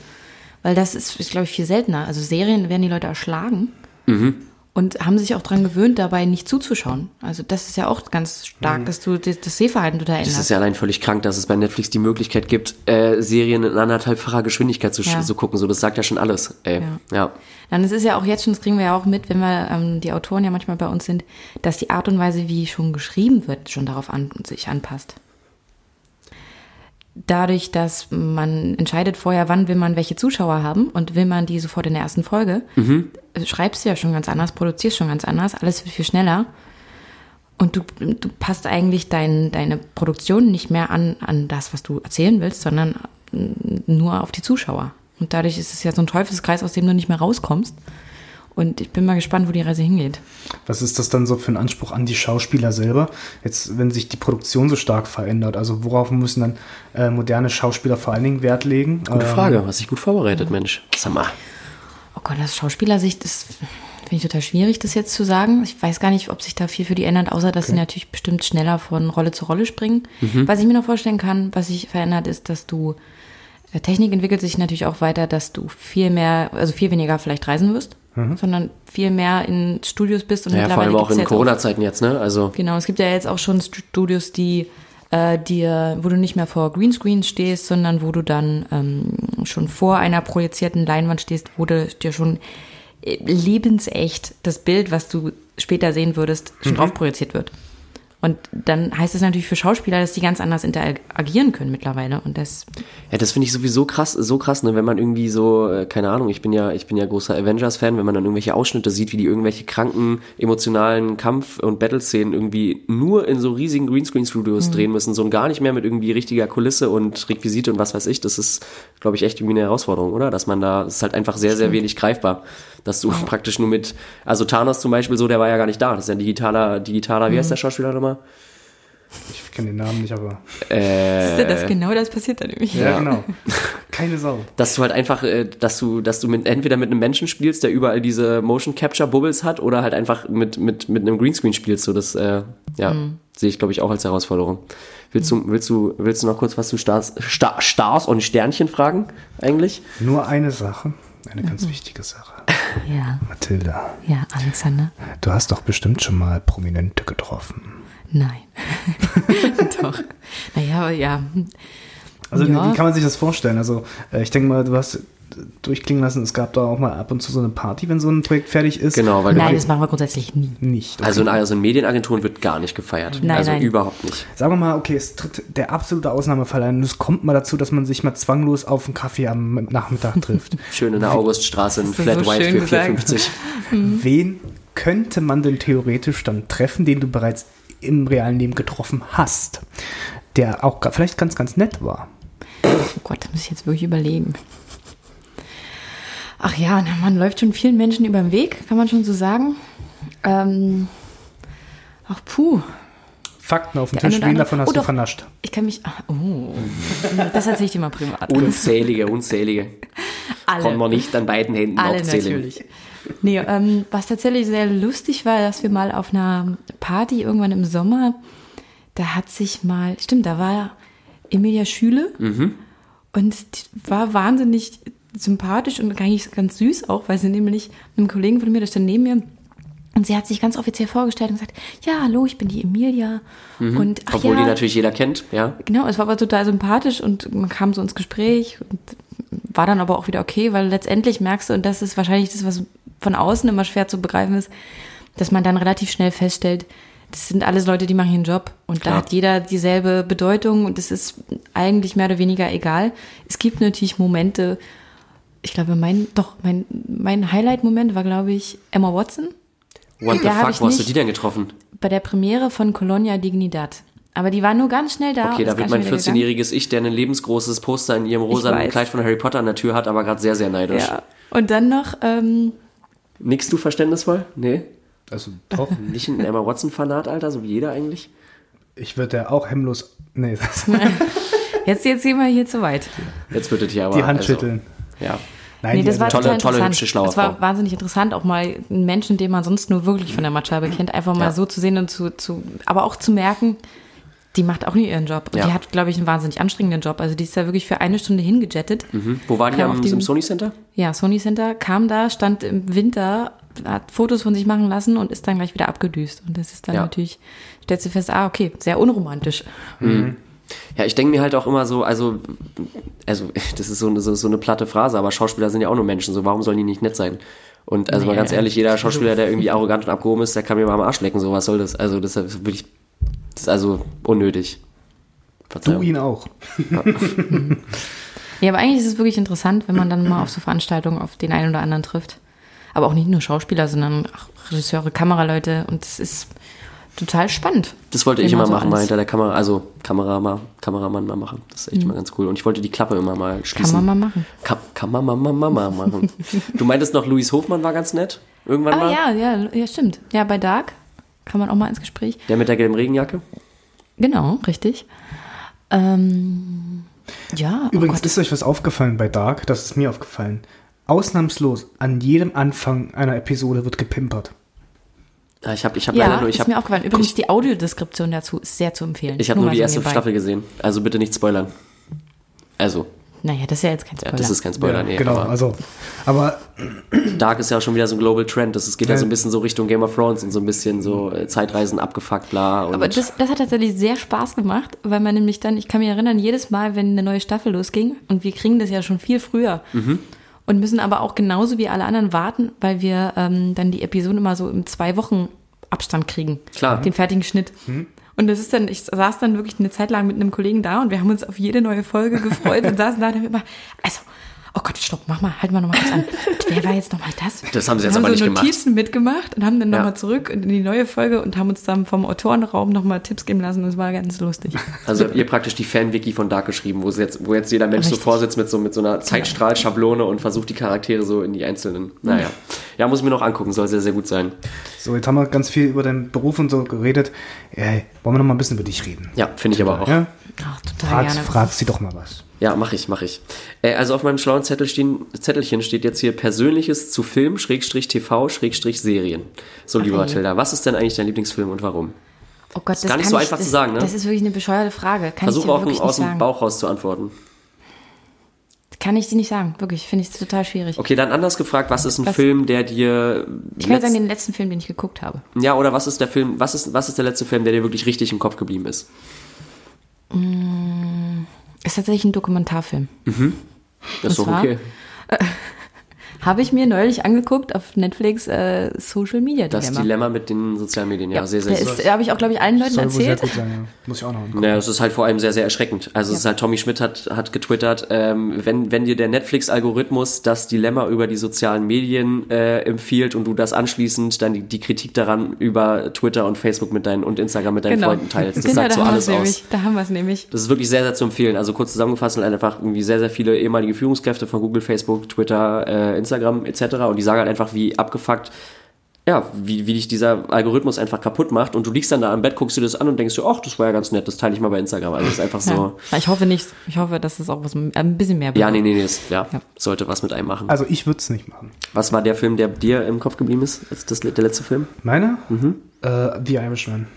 Weil das ist, ist glaube ich, viel seltener. Also Serien werden die Leute erschlagen und haben sich auch dran gewöhnt, dabei nicht zuzuschauen. Also das ist ja auch ganz stark, dass du das, das Sehverhalten total Es ist änderst. ja allein völlig krank, dass es bei Netflix die Möglichkeit gibt, äh, Serien in anderthalbfacher Geschwindigkeit zu, Ja. zu gucken. So, das sagt ja schon alles. Ey. Ja. Ja. Dann es ist ja auch jetzt schon, das kriegen wir ja auch mit, wenn wir ähm, die Autoren ja manchmal bei uns sind, dass die Art und Weise, wie schon geschrieben wird, schon darauf an, sich anpasst. Dadurch, dass man entscheidet vorher, wann will man welche Zuschauer haben und will man die sofort in der ersten Folge, äh, schreibst du ja schon ganz anders, produzierst schon ganz anders, alles wird viel schneller. Und du, du passt eigentlich dein, deine Produktion nicht mehr an, an das, was du erzählen willst, sondern mm, nur auf die Zuschauer. Und dadurch ist es ja so ein Teufelskreis, aus dem du nicht mehr rauskommst. Und ich bin mal gespannt, wo die Reise hingeht. Was ist das dann so für ein Anspruch an die Schauspieler selber? Jetzt, wenn sich die Produktion so stark verändert, also worauf müssen dann äh, moderne Schauspieler vor allen Dingen Wert legen? Gute Ähm, Frage, hast dich gut vorbereitet, Mensch. Sag mal. Oh Gott, aus Schauspielersicht ist, finde ich total schwierig, das jetzt zu sagen. Ich weiß gar nicht, ob sich da viel für die ändert, außer dass sie natürlich bestimmt schneller von Rolle zu Rolle springen. Was ich mir noch vorstellen kann, was sich verändert, ist, dass du, äh, Technik entwickelt sich natürlich auch weiter, dass du viel mehr, also viel weniger vielleicht reisen wirst, sondern viel mehr in Studios bist und Ja, vor allem auch in Corona-Zeiten jetzt, ne? Also, Genau, es gibt ja jetzt auch schon Studios, die äh, dir, wo du nicht mehr vor Greenscreen stehst, sondern wo du dann ähm, schon vor einer projizierten Leinwand stehst, wo du dir schon äh, lebensecht das Bild, was du später sehen würdest, schon drauf projiziert wird. Und dann heißt es natürlich für Schauspieler, dass die ganz anders interagieren können mittlerweile. Und das, ja, das finde ich sowieso krass, so krass, ne? Wenn man irgendwie so, äh, keine Ahnung, ich bin ja, ich bin ja großer Avengers-Fan, wenn man dann irgendwelche Ausschnitte sieht, wie die irgendwelche kranken, emotionalen Kampf- und Battle-Szenen irgendwie nur in so riesigen Greenscreen-Studios drehen müssen, so und gar nicht mehr mit irgendwie richtiger Kulisse und Requisite und was weiß ich, das ist, glaube ich, echt irgendwie eine Herausforderung, oder? Dass man da, das ist halt einfach sehr, sehr wenig greifbar. Dass du praktisch nur mit, also Thanos zum Beispiel so, der war ja gar nicht da. Das ist ja ein digitaler, digitaler, wie heißt der Schauspieler nochmal? Ich kenne den Namen nicht, aber. Äh, ist das genau das passiert dann nämlich. Ja, genau. Keine Sau. dass du halt einfach, äh, dass du, dass du mit, entweder mit einem Menschen spielst, der überall diese Motion Capture Bubbles hat, oder halt einfach mit mit mit einem Greenscreen spielst. So das, äh, ja, sehe ich glaube ich auch als Herausforderung. Willst du, willst du, willst du noch kurz was zu Stars, Star, Stars und Sternchen fragen eigentlich? Nur eine Sache, eine ganz wichtige Sache. Ja, Mathilda, ja, Alexander. du hast doch bestimmt schon mal Prominente getroffen. Nein. Doch. Naja, aber ja. Also Ja. wie kann man sich das vorstellen? Also äh, ich denke mal, du hast durchklingen lassen, es gab da auch mal ab und zu so eine Party, wenn so ein Projekt fertig ist. Genau, weil Nein, das machen wir grundsätzlich nie. Nicht. also in, also in Medienagenturen wird gar nicht gefeiert. Nein, also nein. überhaupt nicht. Sagen wir mal, okay, es tritt der absolute Ausnahmefall ein. Und es kommt mal dazu, dass man sich mal zwanglos auf einen Kaffee am Nachmittag trifft. Schön in der Auguststraße in Flat so White für gesagt. 4,50. Wen könnte man denn theoretisch dann treffen, den du bereits im realen Leben getroffen hast? Der auch vielleicht ganz, ganz nett war. Oh Gott, da muss ich jetzt wirklich überlegen. Ach ja, man läuft schon vielen Menschen über den Weg, kann man schon so sagen. Ähm, ach puh, Fakten auf dem Tisch, wen davon hast Oh, du doch. vernascht? ich kann mich. Oh, das erzähle ich dir mal privat. Unzählige, unzählige. Konnten wir nicht an beiden Händen Alle aufzählen. natürlich. Nee, ähm, was tatsächlich sehr lustig war, dass wir mal auf einer Party irgendwann im Sommer, da hat sich mal, stimmt, da war Emilia Schüle und die war wahnsinnig sympathisch und eigentlich ganz süß auch, weil sie nämlich mit einem Kollegen von mir, der stand neben mir, und sie hat sich ganz offiziell vorgestellt und gesagt, ja, hallo, ich bin die Emilia. Und ach Obwohl ja, die natürlich jeder kennt, ja. Genau, es war aber total sympathisch und man kam so ins Gespräch und war dann aber auch wieder okay, weil letztendlich merkst du, und das ist wahrscheinlich das, was von außen immer schwer zu begreifen ist, dass man dann relativ schnell feststellt, das sind alles Leute, die machen ihren Job und Klar. da hat jeder dieselbe Bedeutung und es ist eigentlich mehr oder weniger egal. Es gibt natürlich Momente, ich glaube, mein, doch, mein, mein Highlight-Moment war, glaube ich, Emma Watson What the fuck, wo hast du die denn getroffen? bei der Premiere von Colonia Dignidad. Aber die war nur ganz schnell da. Okay, und da wird mein schnell wieder gegangen. 14-jähriges Ich, der ein lebensgroßes Poster in ihrem weiß. Kleid von Harry Potter an der Tür hat, aber gerade sehr, sehr neidisch. Ja. Und dann noch, ähm, Nix du verständnisvoll? Nee? Also doch, Nicht ein Emma Watson-Fanat, Alter, so wie jeder eigentlich? ich würde ja auch hemmlos. Nee, das, jetzt, jetzt gehen wir hier zu weit. Jetzt wird es hier aber. die Hand also, schütteln. Ja. Nein, Nee, das war Tolle- tolle, hübsche, schlaue Es war wahnsinnig interessant, auch mal einen Menschen, den man sonst nur wirklich von der Matscheibe kennt, einfach mal Ja. so zu sehen und zu, zu, aber auch zu merken, die macht auch nicht ihren Job. Und Ja. die hat, glaube ich, einen wahnsinnig anstrengenden Job. Also die ist da wirklich für eine Stunde hingejettet. Mhm. Wo war die am, im Sony Center? Ja, Sony Center kam da, stand im Winter, hat Fotos von sich machen lassen und ist dann gleich wieder abgedüst. Und das ist dann Ja. natürlich, stellst du fest, ah, okay, sehr unromantisch. Ja, ich denke mir halt auch immer so, also, also das ist so eine, so, so eine platte Phrase, aber Schauspieler sind ja auch nur Menschen, so warum sollen die nicht nett sein? Und also mal Nee. ganz ehrlich, jeder Schauspieler, der irgendwie arrogant und abgehoben ist, der kann mir mal am Arsch lecken, so was soll das? Also das ist wirklich, das ist also unnötig. Du Verzeihung. ihn auch. Ja, aber eigentlich ist es wirklich interessant, wenn man dann mal auf so Veranstaltungen auf den einen oder anderen trifft. Aber auch nicht nur Schauspieler, sondern auch Regisseure, Kameraleute. Und es ist total spannend. Das wollte ich immer so machen, mal alles- hinter der Kamera, also Kamera mal, Kameramann mal machen. Das ist echt immer ganz cool. Und ich wollte die Klappe immer mal schließen. Kann man mal machen. Kann, kann man mal, mal, mal, mal machen. du meintest noch, Luis Hofmann war ganz nett? Irgendwann Ah mal? ja, ja, ja, stimmt. Ja, bei Dark kann man auch mal ins Gespräch. Der mit der gelben Regenjacke? Genau, richtig. Ähm, ja, Übrigens oh ist euch was aufgefallen bei Dark, das ist mir aufgefallen. Ausnahmslos, an jedem Anfang einer Episode wird gepimpert. Ja, ich habe ich hab leider ja, nur, ich ist hab, mir aufgefallen. Übrigens, die Audiodeskription dazu ist sehr zu empfehlen. ich hab nur mal die so erste nebenbei. Staffel gesehen. Also bitte nicht spoilern. Also, Naja, das ist ja jetzt kein ja, Spoiler. das ist kein Spoiler, ja, nee. genau, aber also. Aber Dark ist ja schon wieder so ein Global Trend. Das geht ja Ja. so ein bisschen so Richtung Game of Thrones und so ein bisschen so äh, Zeitreisen abgefuckt, bla. Und Aber das, das hat tatsächlich sehr Spaß gemacht, weil man nämlich dann, ich kann mich erinnern, jedes Mal, wenn eine neue Staffel losging, und wir kriegen das ja schon viel früher Mhm. Und müssen aber auch genauso wie alle anderen warten, weil wir ähm, dann die Episoden immer so im zwei Wochen Abstand kriegen. Klar. Den fertigen Schnitt. Und das ist dann, ich saß dann wirklich eine Zeit lang mit einem Kollegen da und wir haben uns auf jede neue Folge gefreut und saßen da und haben immer, also, oh Gott, stopp, mach mal, halt mal nochmal kurz an. Wer war jetzt nochmal das? Das haben sie jetzt Wir aber haben nicht so gemacht. Notizen mitgemacht und haben dann Ja. nochmal zurück in die neue Folge und haben uns dann vom Autorenraum nochmal Tipps geben lassen. Das war ganz lustig. Also habt ihr praktisch die Fan-Wiki von Dark geschrieben, wo, sie jetzt, wo jetzt jeder Mensch so Richtig. vorsitzt mit so, mit so einer Zeitstrahlschablone und versucht die Charaktere so in die einzelnen. Naja. Ja, muss ich mir noch angucken, soll sehr, sehr gut sein. so, jetzt haben wir ganz viel über deinen Beruf und so geredet. Ey, wollen wir noch mal ein bisschen über dich reden? Ja, finde ich aber auch. Ja? Ach, total Fragst, gerne. fragst sie doch mal was. Ja, mache ich, mache ich. Äh, also auf meinem schlauen Zettel stehen, Zettelchen steht jetzt hier Persönliches zu Film, Schrägstrich TV, Schrägstrich Serien. So, lieber Ach, ey. Tilda, was ist denn eigentlich dein Lieblingsfilm und warum? Oh Gott, das gar nicht kann so ich, einfach das, zu sagen, ne? Das ist wirklich eine bescheuerte Frage. Kann Versuch ich dir auch wirklich aus nicht dem sagen. Bauch raus zu antworten. Kann ich dir nicht sagen. Wirklich, finde ich es total schwierig. Okay, dann anders gefragt, was ist ein Was- Film, der dir. Ich kann sagen, den letzten Film, den ich geguckt habe. ja, oder was ist der Film, was ist, was ist der letzte Film, der dir wirklich richtig im Kopf geblieben ist? Ist tatsächlich ein Dokumentarfilm. Das ist okay. Habe ich mir neulich angeguckt auf Netflix äh, Social Media Das Dilemma. Dilemma mit den sozialen Medien, ja, sehr, sehr Der ist, habe ich auch, glaube ich, allen Leuten Soll wohl sehr erzählt. gut sein, ja. Muss ich auch noch angucken. Naja, es ist halt vor allem sehr, sehr erschreckend. Also es ist halt, Tommy Schmidt hat, hat getwittert, ähm, wenn, wenn dir der Netflix-Algorithmus das Dilemma über die sozialen Medien äh, empfiehlt und du das anschließend dann die, die Kritik daran über Twitter und Facebook mit deinen und Instagram mit deinen Genau. Freunden teilst. Das genau, sagt da so haben wir alles es aus. nämlich. Da haben wir es nämlich. Das ist wirklich sehr, sehr zu empfehlen. Also kurz zusammengefasst sind einfach irgendwie sehr, sehr viele ehemalige Führungskräfte von Google, Facebook, Twitter, äh, Instagram etc. Und die sagen halt einfach, wie abgefuckt, ja, wie, wie dich dieser Algorithmus einfach kaputt macht. Und du liegst dann da am Bett, guckst dir das an und denkst dir, ach, das war ja ganz nett, das teile ich mal bei Instagram. Also es ist einfach so, Ja. Ich hoffe nicht. Ich hoffe, dass es auch was ein bisschen mehr ja, bewirkt. nee, nee, nee, das, ja, Ja. sollte was mit einem machen. Also ich würde es nicht machen. Was war der Film, der dir im Kopf geblieben ist, als das, der letzte Film? Meiner? Äh, The Irishman.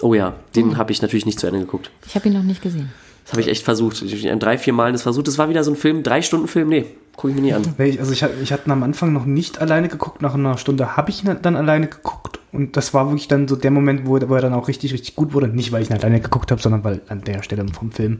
Oh ja, den habe ich natürlich nicht zu Ende geguckt. Ich habe ihn noch nicht gesehen. Das habe ich echt versucht. Ich habe drei, vier Mal das versucht. Das war wieder so ein Film, drei Stunden Film. Nee, gucke ich mir nie an. Also ich, hatte- ich hatte ihn am Anfang noch nicht alleine geguckt, nach einer Stunde habe ich ihn dann alleine geguckt und das war wirklich dann so der Moment, wo, wo er dann auch richtig, richtig gut wurde. Nicht, weil ich ihn alleine geguckt habe, sondern weil an der Stelle vom Film.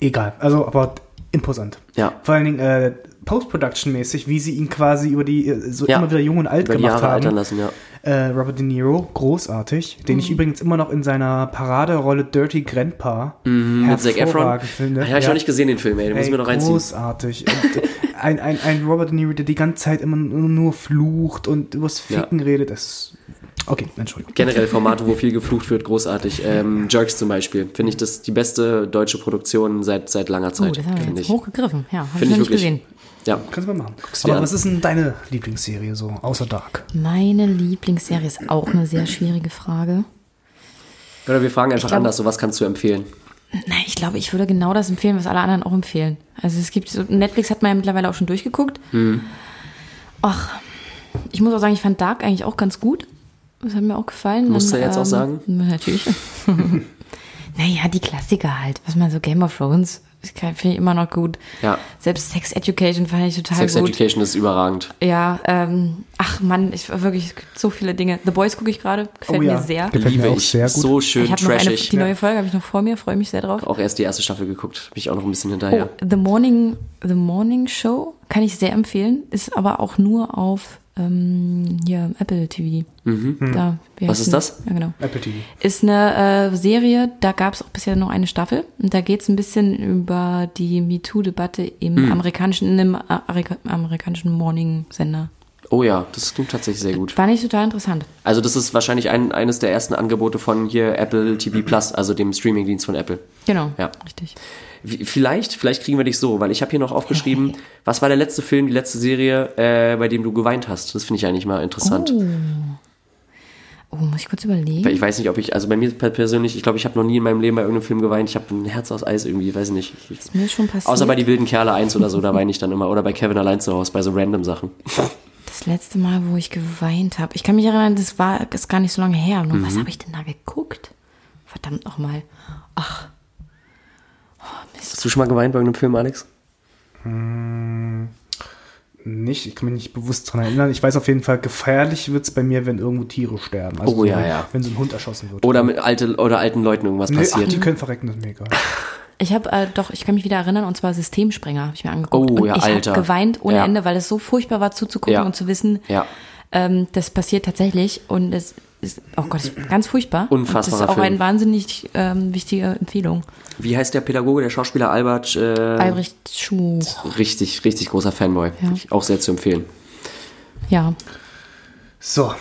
Egal, also aber imposant. Ja. Vor allen Dingen äh, Post-Production-mäßig, wie sie ihn quasi über die, äh, so Ja. immer wieder jung und alt Über die gemacht Jahre haben. altern lassen, ja. Äh, Robert De Niro, großartig, den ich übrigens immer noch in seiner Paraderolle Dirty Grandpa Mhm, Mit Zac Efron. finde. Ja, ich habe Ja. noch nicht gesehen, den Film, ey. Den muss ich Ey, mir noch reinziehen. großartig. Und, äh, ein, ein, ein Robert De Niro, der die ganze Zeit immer nur flucht und übers Ficken redet, das. Okay, Entschuldigung. Generell Formate, wo viel geflucht wird, großartig. Ähm, Jerks zum Beispiel. Finde ich das die beste deutsche Produktion seit, seit langer Oh, Zeit. das haben wir jetzt ich. hochgegriffen. Ja, habe ich noch ich nicht wirklich. gesehen. Ja. Kannst du mal machen. Aber an. was ist denn deine Lieblingsserie so, außer Dark? Meine Lieblingsserie ist auch eine sehr schwierige Frage. Oder wir fragen einfach glaube- anders, so was kannst du empfehlen? Nein, ich glaube, ich würde genau das empfehlen, was alle anderen auch empfehlen. Also es gibt so, Netflix hat man ja mittlerweile auch schon durchgeguckt. Hm. Ach, ich muss auch sagen, ich fand Dark eigentlich auch ganz gut. Das hat mir auch gefallen. Musst du jetzt auch sagen? Natürlich. naja, die Klassiker halt. Was man so Game of Thrones, finde ich immer noch gut. Ja. Selbst Sex Education fand ich total Sex gut. Education ist überragend. Ja, ähm, ach Mann, ich wirklich, es gibt so viele Dinge. The Boys gucke ich gerade, gefällt Oh ja. mir sehr. Gefällt mir Liebe auch ich. sehr gut. So schön Ich habe noch eine, trashig. die neue Folge habe ich noch vor mir, freue mich sehr drauf. Auch erst die erste Staffel geguckt. Bin ich auch noch ein bisschen hinterher. Oh, The Morning, The Morning Show kann ich sehr empfehlen, ist aber auch nur auf ähm, hier Apple TV. Da, wie Mhm. Was ist das? Ja, genau. Apple TV. Ist eine äh, Serie, da gab es auch bisher nur eine Staffel. Und da geht es ein bisschen über die MeToo-Debatte im Mhm. amerikanischen, in dem äh, Amerika amerikanischen Morning-Sender. Oh ja, das klingt tatsächlich sehr gut. Fand ich total interessant. Also das ist wahrscheinlich ein, eines der ersten Angebote von hier Apple TV Plus, also dem Streamingdienst von Apple. Genau, Ja. richtig. Wie- Vielleicht, vielleicht kriegen wir dich so, weil ich habe hier noch aufgeschrieben, was war der letzte Film, die letzte Serie, äh, bei dem du geweint hast? Das finde ich eigentlich mal interessant. Oh, muss ich kurz überlegen. Ich weiß nicht, ob ich, also bei mir per- persönlich, ich glaube, ich habe noch nie in meinem Leben bei irgendeinem Film geweint. Ich habe ein Herz aus Eis irgendwie, weiß nicht. Ich, Mir ist schon passiert. außer bei die wilden Kerle 1 oder so, da weine ich dann immer. Oder bei Kevin allein zu Hause, bei so random Sachen. Das letzte Mal, wo ich geweint habe. Ich kann mich erinnern, das war ist gar nicht so lange her. Nur Mhm. was habe ich denn da geguckt? Verdammt nochmal. Ach, Hast du schon mal geweint bei irgendeinem Film, Alex? Nicht, ich kann mich nicht bewusst daran erinnern. Ich weiß auf jeden Fall, gefährlich wird es bei mir, wenn irgendwo Tiere sterben. Also Oh, ja, so, ja. Wenn so ein Hund erschossen wird. Oder mit alte, oder alten Leuten irgendwas nee, ach, passiert. die können verrecken, das ist mir egal. ich habe äh, doch, ich kann mich wieder erinnern, und zwar Systemsprenger habe ich mir angeguckt. Oh, und ja, ich habe geweint ohne Ja. Ende, weil es so furchtbar war zuzugucken Ja. und zu wissen, Ja. ähm, das passiert tatsächlich und es ist, oh Gott, ist ganz furchtbar. Und das ist auch Film. eine wahnsinnig ähm, wichtige Empfehlung. Wie heißt der Pädagoge, der Schauspieler Albert? Äh, Albrecht Schuh. Richtig, richtig großer Fanboy. Ja. Auch sehr zu empfehlen. Ja. So,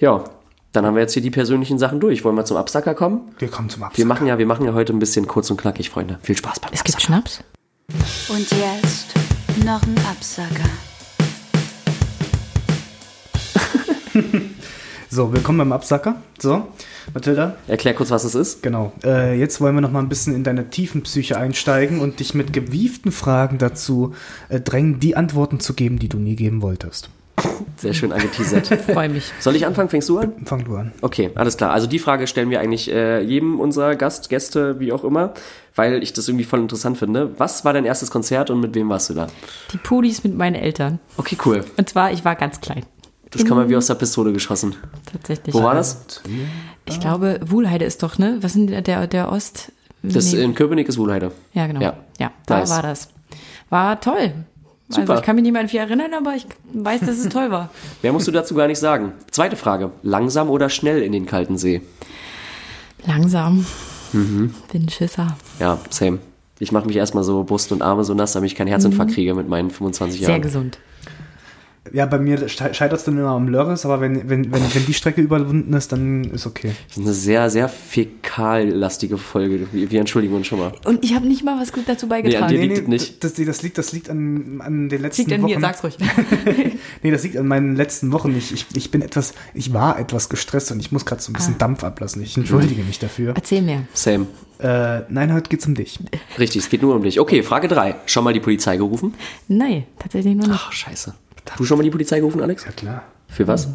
Ja, dann haben wir jetzt hier die persönlichen Sachen durch. Wollen wir zum Absacker kommen? wir kommen zum Abschluss. Wir machen ja, wir machen ja heute ein bisschen kurz und knackig, Freunde. Viel Spaß beim Es gibt Absacker. Schnaps. Und jetzt noch ein Absacker. So, willkommen beim Absacker. So, Mathilda, Erklär kurz, was es ist. genau. Äh, jetzt wollen wir noch mal ein bisschen in deine tiefen Psyche einsteigen und dich mit gewieften Fragen dazu äh, drängen, die Antworten zu geben, die du nie geben wolltest. Sehr schön angeteasert. Freue mich. Soll ich anfangen? Fängst du an? Fang du an. Okay, alles klar. Also die Frage stellen wir eigentlich äh, jedem unserer Gast, Gäste, wie auch immer, weil ich das irgendwie voll interessant finde. Was war dein erstes Konzert und mit wem warst du da? Die Pudis mit meinen Eltern. Okay, cool. Und zwar, ich war ganz klein. Das kann man wie aus der Pistole geschossen. Tatsächlich. Wo war das? Ich glaube, Wuhlheide ist doch, ne? Was sind die- der, der Ost? Das Nee. in Köpenick ist Wuhlheide. Ja, genau. Ja. Ja, da Nice. war das. War toll. Super. Also ich kann mich nicht mehr an viel erinnern, aber ich weiß, dass es toll war. Mehr musst du dazu gar nicht sagen. Zweite Frage. Langsam oder schnell in den kalten See? Langsam. Mhm. Bin ein Schisser. Ja, same. Ich mache mich erstmal so Brust und Arme so nass, damit ich keinen Herzinfarkt kriege mit meinen 25 Mhm. Sehr Jahren. gesund. Ja, bei mir scheitert es dann immer am Lörres, aber wenn, wenn, wenn, wenn die Strecke überwunden ist, dann ist okay. Das ist eine sehr, sehr fäkallastige Folge. Wir, wir entschuldigen uns schon mal. Und ich habe nicht mal was dazu Nee, an beigetragen. dir liegt es nicht. Das, das liegt, das liegt an, an den letzten liegt an Wochen. mir, sag's ruhig. Nee, das liegt an meinen letzten Wochen. Ich, ich, ich bin etwas, ich war etwas gestresst und ich muss gerade so ein Ah. bisschen Dampf ablassen. Ich entschuldige mich dafür. Erzähl mir. Same. Äh, nein, heute geht's um dich. Richtig, es geht nur um dich. Okay, Frage 3. Schon mal die Polizei gerufen? Nein, tatsächlich nur nicht. Ach, scheiße. Du schon mal die Polizei gerufen, Alex? Ja klar. Für was?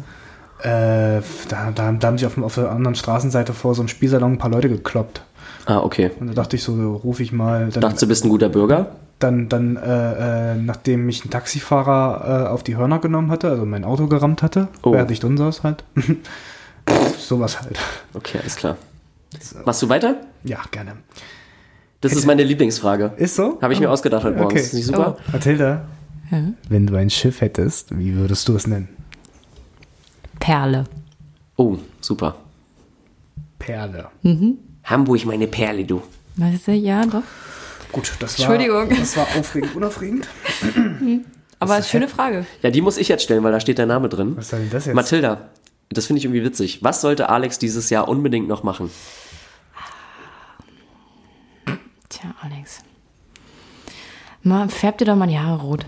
Äh, da, da, da haben sich auf, auf der anderen Straßenseite vor so einem Spielsalon ein paar Leute gekloppt. Ah, okay. Und da dachte ich so, rufe ich mal. Dann, Dachtest du, bist ein guter Bürger? dann, dann äh, äh, nachdem mich ein Taxifahrer äh, auf die Hörner genommen hatte, also mein Auto gerammt hatte, Oh. während ich drin saß halt. Sowas halt. Okay, alles klar. Machst du weiter? Ja, gerne. Das ist meine Lieblingsfrage. Ist so? Habe ich mir ausgedacht heute Morgen. Okay. Ist nicht super? Mathilda, Ja. wenn du ein Schiff hättest, wie würdest du es nennen? Perle. Oh, super. Perle. Hamburg, meine Perle, du. Weißt du, ja, doch. Gut, das war, Entschuldigung. das war aufregend, unaufregend. Aber schöne Frage. Ja, die muss ich jetzt stellen, weil da steht der Name drin. Was soll denn das jetzt? Mathilda, das finde ich irgendwie witzig. Was sollte Alex dieses Jahr unbedingt noch machen? Tja, Alex. Mal, färb dir doch mal die Haare rot.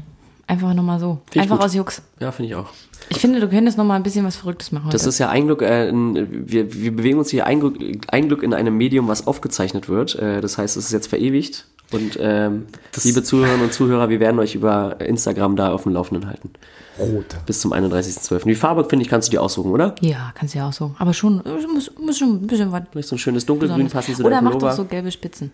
Einfach nochmal so. ich Einfach aus Jux. Ja, finde ich auch. Ich finde, du könntest noch mal ein bisschen was Verrücktes machen. Das heute. ist ja ein Glück, äh, ein- wir, wir bewegen uns hier ein Glück, ein Glück in einem Medium, was aufgezeichnet wird. Äh, das heißt, es ist jetzt verewigt. Und ähm, liebe Zuhörerinnen und Zuhörer, wir werden euch über Instagram da auf dem Laufenden halten. Rot. Bis zum 31.12. Die Farbe, finde ich, kannst du dir aussuchen, oder? ja, kannst du ja auch so. Aber schon, äh, muss, muss schon ein bisschen was. Vielleicht so ein schönes dunkelgrün passend zu Oder mach doch so gelbe Spitzen.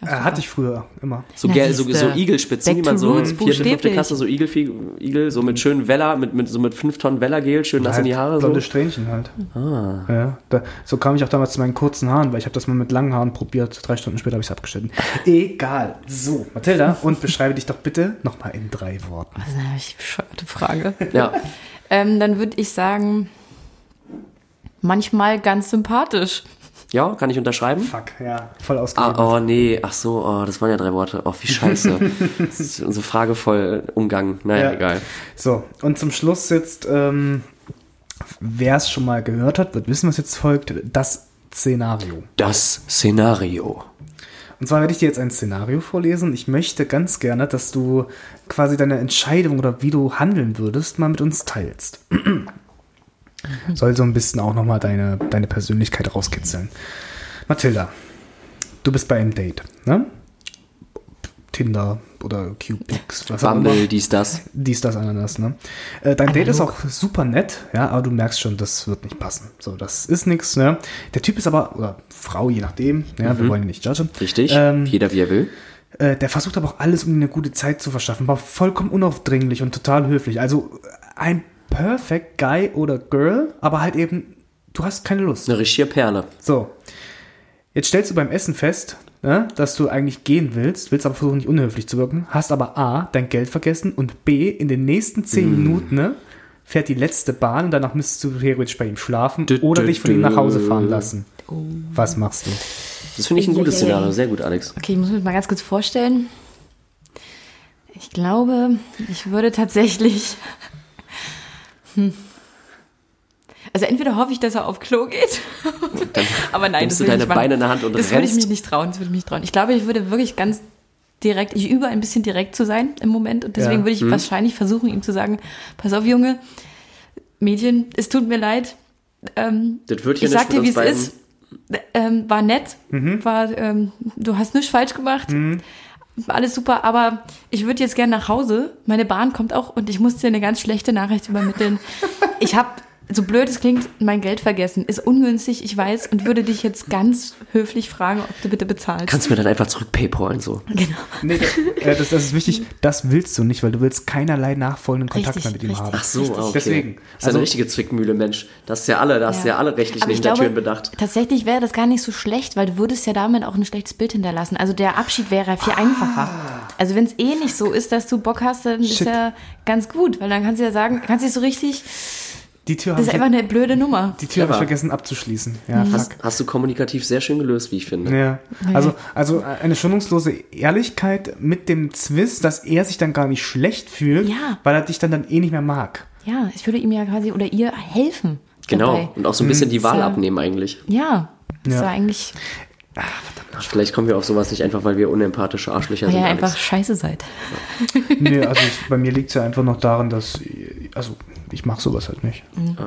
Äh, hatte ich früher immer. So, Na, so, so Igelspitzen, Back wie man so roots, vierte, fünfte. Klasse, so Igel, Igel so mit schönen Weller, mit, mit, so mit fünf Tonnen Wellergel, schön nass in die Haare. So. Blonde Strähnchen halt. Ah. Ja, da, so kam ich auch damals zu meinen kurzen Haaren, weil ich habe das mal mit langen Haaren probiert. Drei Stunden später habe ich es abgeschnitten. Egal. So, Mathilda, und beschreibe dich doch bitte nochmal in drei Worten. Das ist eine bescheuerte Frage. Ja, ähm, dann würde ich sagen, manchmal ganz sympathisch. Ja, kann ich unterschreiben? Fuck, ja, voll ausgegeben. Ah, oh nee, ach so, oh, das waren ja drei Worte. Oh, wie scheiße. das ist unsere Frage voll Umgang. Naja, Ja. egal. So, und zum Schluss jetzt, ähm, wer es schon mal gehört hat, wird wissen, was jetzt folgt. Das Szenario. Das Szenario. Und zwar werde ich dir jetzt ein Szenario vorlesen. Ich möchte ganz gerne, dass du quasi deine Entscheidung oder wie du handeln würdest, mal mit uns teilst. Soll so ein bisschen auch nochmal deine, deine Persönlichkeit rauskitzeln. Mathilda, du bist bei einem Date, ne? Tinder oder Qpix, was auch immer. Bumble, dies, das. Dies, das, Ananas, ne? Äh, dein Date ist auch super nett, ja, aber du merkst schon, das wird nicht passen. So, das ist nichts, ne? Der Typ ist aber, oder Frau, je nachdem, ja, wir wollen ihn nicht judgen. Richtig. Ähm, Jeder wie er will. äh, der versucht aber auch alles, um ihm eine gute Zeit zu verschaffen, war vollkommen unaufdringlich und total höflich. Also ein perfect Guy oder Girl, aber halt eben, du hast keine Lust. Eine richtige Perle. So, jetzt stellst du beim Essen fest, ne, dass du eigentlich gehen willst, willst aber versuchen, nicht unhöflich zu wirken, hast aber A, dein Geld vergessen und B, in den nächsten zehn Mm. Minuten ne, fährt die letzte Bahn und danach müsstest du theoretisch bei ihm schlafen Dü, oder dü, dich von ihm dü. nach Hause fahren lassen. Was machst du? Das finde ich ein gutes. Szenario. Sehr gut, Alex. Okay, ich muss mir mal ganz kurz vorstellen. Ich glaube, ich würde tatsächlich. Hm. Also entweder hoffe ich, dass er auf Klo geht. Aber nein, das du würde deine ich machen. Beine in der Hand und Das würde ich mich nicht trauen. Das würde ich mich nicht trauen. Ich glaube, ich würde wirklich ganz direkt, ich übe ein bisschen direkt zu sein im Moment und deswegen Ja. würde ich Mhm. wahrscheinlich versuchen, ihm zu sagen, pass auf, Junge, Mädchen, es tut mir leid. Ähm, Das wird hier ich nicht sag dir, wie es ist. Ähm, war nett, Mhm. war, ähm, du hast nichts falsch gemacht. Alles super, aber ich würde jetzt gerne nach Hause. Meine Bahn kommt auch und ich muss dir eine ganz schlechte Nachricht übermitteln. ich habe, so blöd es klingt, mein Geld vergessen. Ist ungünstig, ich weiß, und würde dich jetzt ganz höflich fragen, ob du bitte bezahlst. Kannst du mir dann einfach zurück Paypalen so. genau. Nee, das, das ist wichtig, das willst du nicht, weil du willst keinerlei nachfolgenden Kontakt Richtig, mehr mit ihm richtig. haben. Ach so, okay. Deswegen. Das ist Also- eine richtige Zwickmühle, Mensch. Das ist ja alle, das ist ja alle rechtlichen Aber ich Hintertüren glaube, bedacht. Tatsächlich wäre das gar nicht so schlecht, weil du würdest ja damit auch ein schlechtes Bild hinterlassen. Also der Abschied wäre viel einfacher. Also wenn es eh nicht so ist, dass du Bock hast, dann ist Shit. ja ganz gut, weil dann kannst du ja sagen, kannst du so richtig, Die Tür das ist habe einfach eine blöde Nummer. die Tür hab ich vergessen abzuschließen. Ja, fuck. Hast, hast du kommunikativ sehr schön gelöst, wie ich finde. Ja, also, also eine schonungslose Ehrlichkeit mit dem Zwist, dass er sich dann gar nicht schlecht fühlt, Ja. weil er dich dann, dann eh nicht mehr mag. Ja, ich würde ihm ja quasi oder ihr helfen. Genau. Dabei. Und auch so ein bisschen die Wahl Ja. abnehmen eigentlich. Ja, das Ja. war eigentlich, Vielleicht kommen wir auf sowas nicht einfach, weil wir unempathische Arschlöcher weil sind. ihr Alex. einfach scheiße seid. Nee, also ich, bei mir liegt es ja einfach noch daran, dass, also ich mache sowas halt nicht.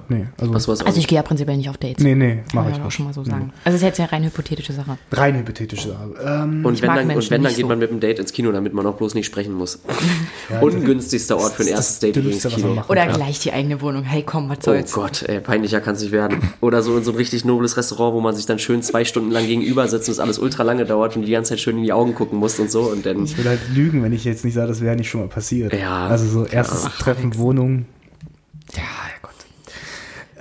Nee, also, Was, was Also ich gehe ja prinzipiell nicht auf Dates. nee, nee, Kann mache ich ja auch schon mal so sagen. Also es ist jetzt eine rein hypothetische Sache. Rein hypothetische Sache. Ähm, und wenn, dann, und wenn, dann geht so. man mit dem Date ins Kino, damit man auch bloß nicht sprechen muss. Ungünstigster Ort für ein erstes Date übrigens Kino. machen Oder kann. gleich die eigene Wohnung. Hey, komm, was Oh soll's. Gott, ey, peinlicher kann es nicht werden. Oder so in so ein richtig nobles Restaurant, wo man sich dann schön zwei Stunden lang gegenüber sitzt und es alles ultra lange dauert und die ganze Zeit schön in die Augen gucken muss und so. Und dann Ich will halt lügen, wenn ich jetzt nicht sage, das wäre nicht schon mal passiert. Ja. Also so erstes Treffen, Wohnung. Ja, Herrgott.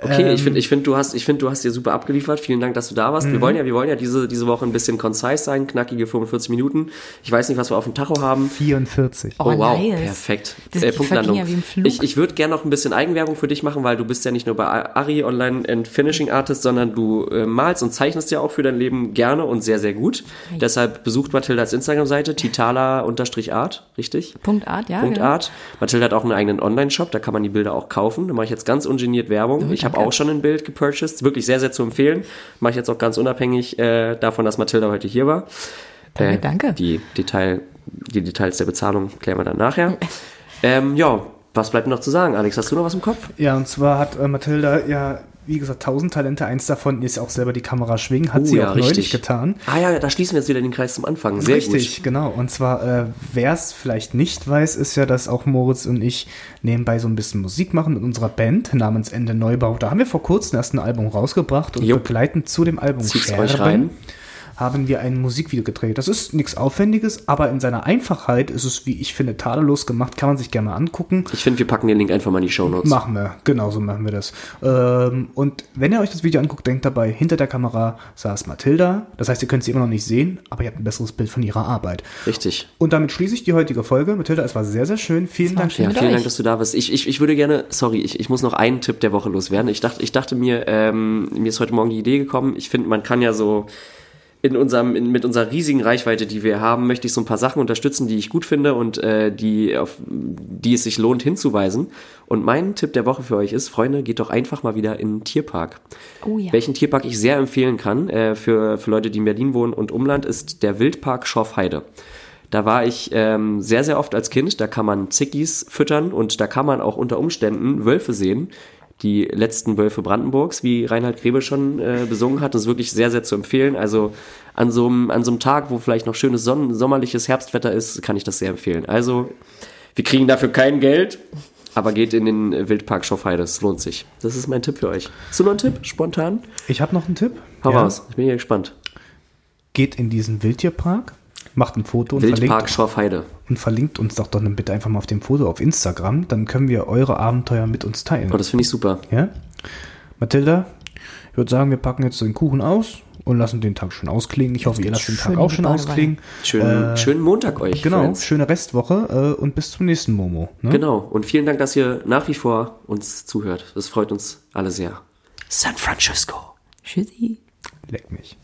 Okay, Ähm, ich finde, ich finde, du hast, ich finde, du hast dir super abgeliefert. Vielen Dank, dass du da warst. Wir Mhm. wollen ja, wir wollen ja diese, diese Woche ein bisschen concise sein, knackige 45 Minuten. Ich weiß nicht, was wir auf dem Tacho haben. 44. Oh, Oh, wow, nice. perfekt. Das äh, Punktlandung. ja wie im Flug. Ich, ich würde gerne noch ein bisschen Eigenwerbung für dich machen, weil du bist ja nicht nur bei Ari Online and Finishing Artist, sondern du äh, malst und zeichnest ja auch für dein Leben gerne und sehr, sehr gut. Deshalb besucht Mathildas Instagram-Seite, titala-art, richtig? Punkt Art, ja. Punkt genau. Art. Mathilda hat auch einen eigenen Online-Shop, da kann man die Bilder auch kaufen. Da mache ich jetzt ganz ungeniert Werbung. ich habe danke. auch schon ein Bild gepurchased, wirklich sehr, sehr zu empfehlen. Mache ich jetzt auch ganz unabhängig äh, davon, dass Mathilda heute hier war. Danke, danke. Die, Detail, die Details der Bezahlung klären wir dann nachher. ähm, ja, was bleibt noch zu sagen? Alex, hast du noch was im Kopf? Ja, und zwar hat äh, Mathilda ja, wie gesagt, tausend Talente. Eins davon ist auch selber die Kamera schwingen. Hat Oh sie ja, auch neulich richtig. getan. Ah ja, da schließen wir jetzt wieder den Kreis zum Anfang. Sehr Richtig, gut. genau. Und zwar, äh, wer es vielleicht nicht weiß, ist ja, dass auch Moritz und ich nebenbei so ein bisschen Musik machen mit unserer Band namens Ende Neubau. Da haben wir vor kurzem erst ein Album rausgebracht und Jupp. begleitend zu dem Album Zieht's euch rein. Haben wir ein Musikvideo gedreht. Das ist nichts Aufwendiges, aber in seiner Einfachheit ist es, wie ich finde, tadellos gemacht. Kann man sich gerne mal angucken. Ich finde, wir packen den Link einfach mal in die Show Notes. Machen wir, genauso machen wir das. Ähm, und wenn ihr euch das Video anguckt, denkt dabei, hinter der Kamera saß Mathilda. Das heißt, ihr könnt sie immer noch nicht sehen, aber ihr habt ein besseres Bild von ihrer Arbeit. Richtig. Und damit schließe ich die heutige Folge. Mathilda, es war sehr, sehr schön. Vielen Dank. schön. Ja, vielen euch. Dank, dass du da bist. Ich, ich, ich würde gerne, sorry, ich, ich muss noch einen Tipp der Woche loswerden. Ich dachte, ich dachte mir, ähm, mir ist heute Morgen die Idee gekommen, ich finde, man kann ja so in unserem, in, mit unserer riesigen Reichweite, die wir haben, möchte ich so ein paar Sachen unterstützen, die ich gut finde und äh, die, auf die es sich lohnt hinzuweisen. Und mein Tipp der Woche für euch ist, Freunde, geht doch einfach mal wieder in den Tierpark. Oh ja. Welchen Tierpark ich sehr empfehlen kann äh, für, für Leute, die in Berlin wohnen und Umland, ist der Wildpark Schorfheide. Da war ich ähm, sehr, sehr oft als Kind. Da kann man Zickis füttern und da kann man auch unter Umständen Wölfe sehen. Die letzten Wölfe Brandenburgs, wie Reinhard Grebe schon äh, besungen hat. Das ist wirklich sehr, sehr zu empfehlen. Also an so einem, an so einem Tag, wo vielleicht noch schönes Sonnen sommerliches Herbstwetter ist, kann ich das sehr empfehlen. Also, wir kriegen dafür kein Geld, aber geht in den Wildpark Schorfheide. Es lohnt sich. Das ist mein Tipp für euch. Hast du noch einen Tipp? Spontan? Ich habe noch einen Tipp. Hau Ja. raus. Ich bin hier gespannt. Geht in diesen Wildtierpark, macht ein Foto und Wildpark verlinkt, Schorfheide. und verlinkt uns doch doch bitte einfach mal auf dem Foto auf Instagram. Dann können wir eure Abenteuer mit uns teilen. Oh, das finde ich super. Ja? Mathilda, ich würde sagen, wir packen jetzt den Kuchen aus und lassen den Tag schön ausklingen. Ich hoffe, ihr lasst den Tag auch schon ausklingen. Schönen, schönen Montag euch. Genau, Friends. schöne Restwoche äh, und bis zum nächsten Momo. Ne? Genau. Und vielen Dank, dass ihr nach wie vor uns zuhört. Das freut uns alle sehr. San Francisco. Tschüssi. Leck mich.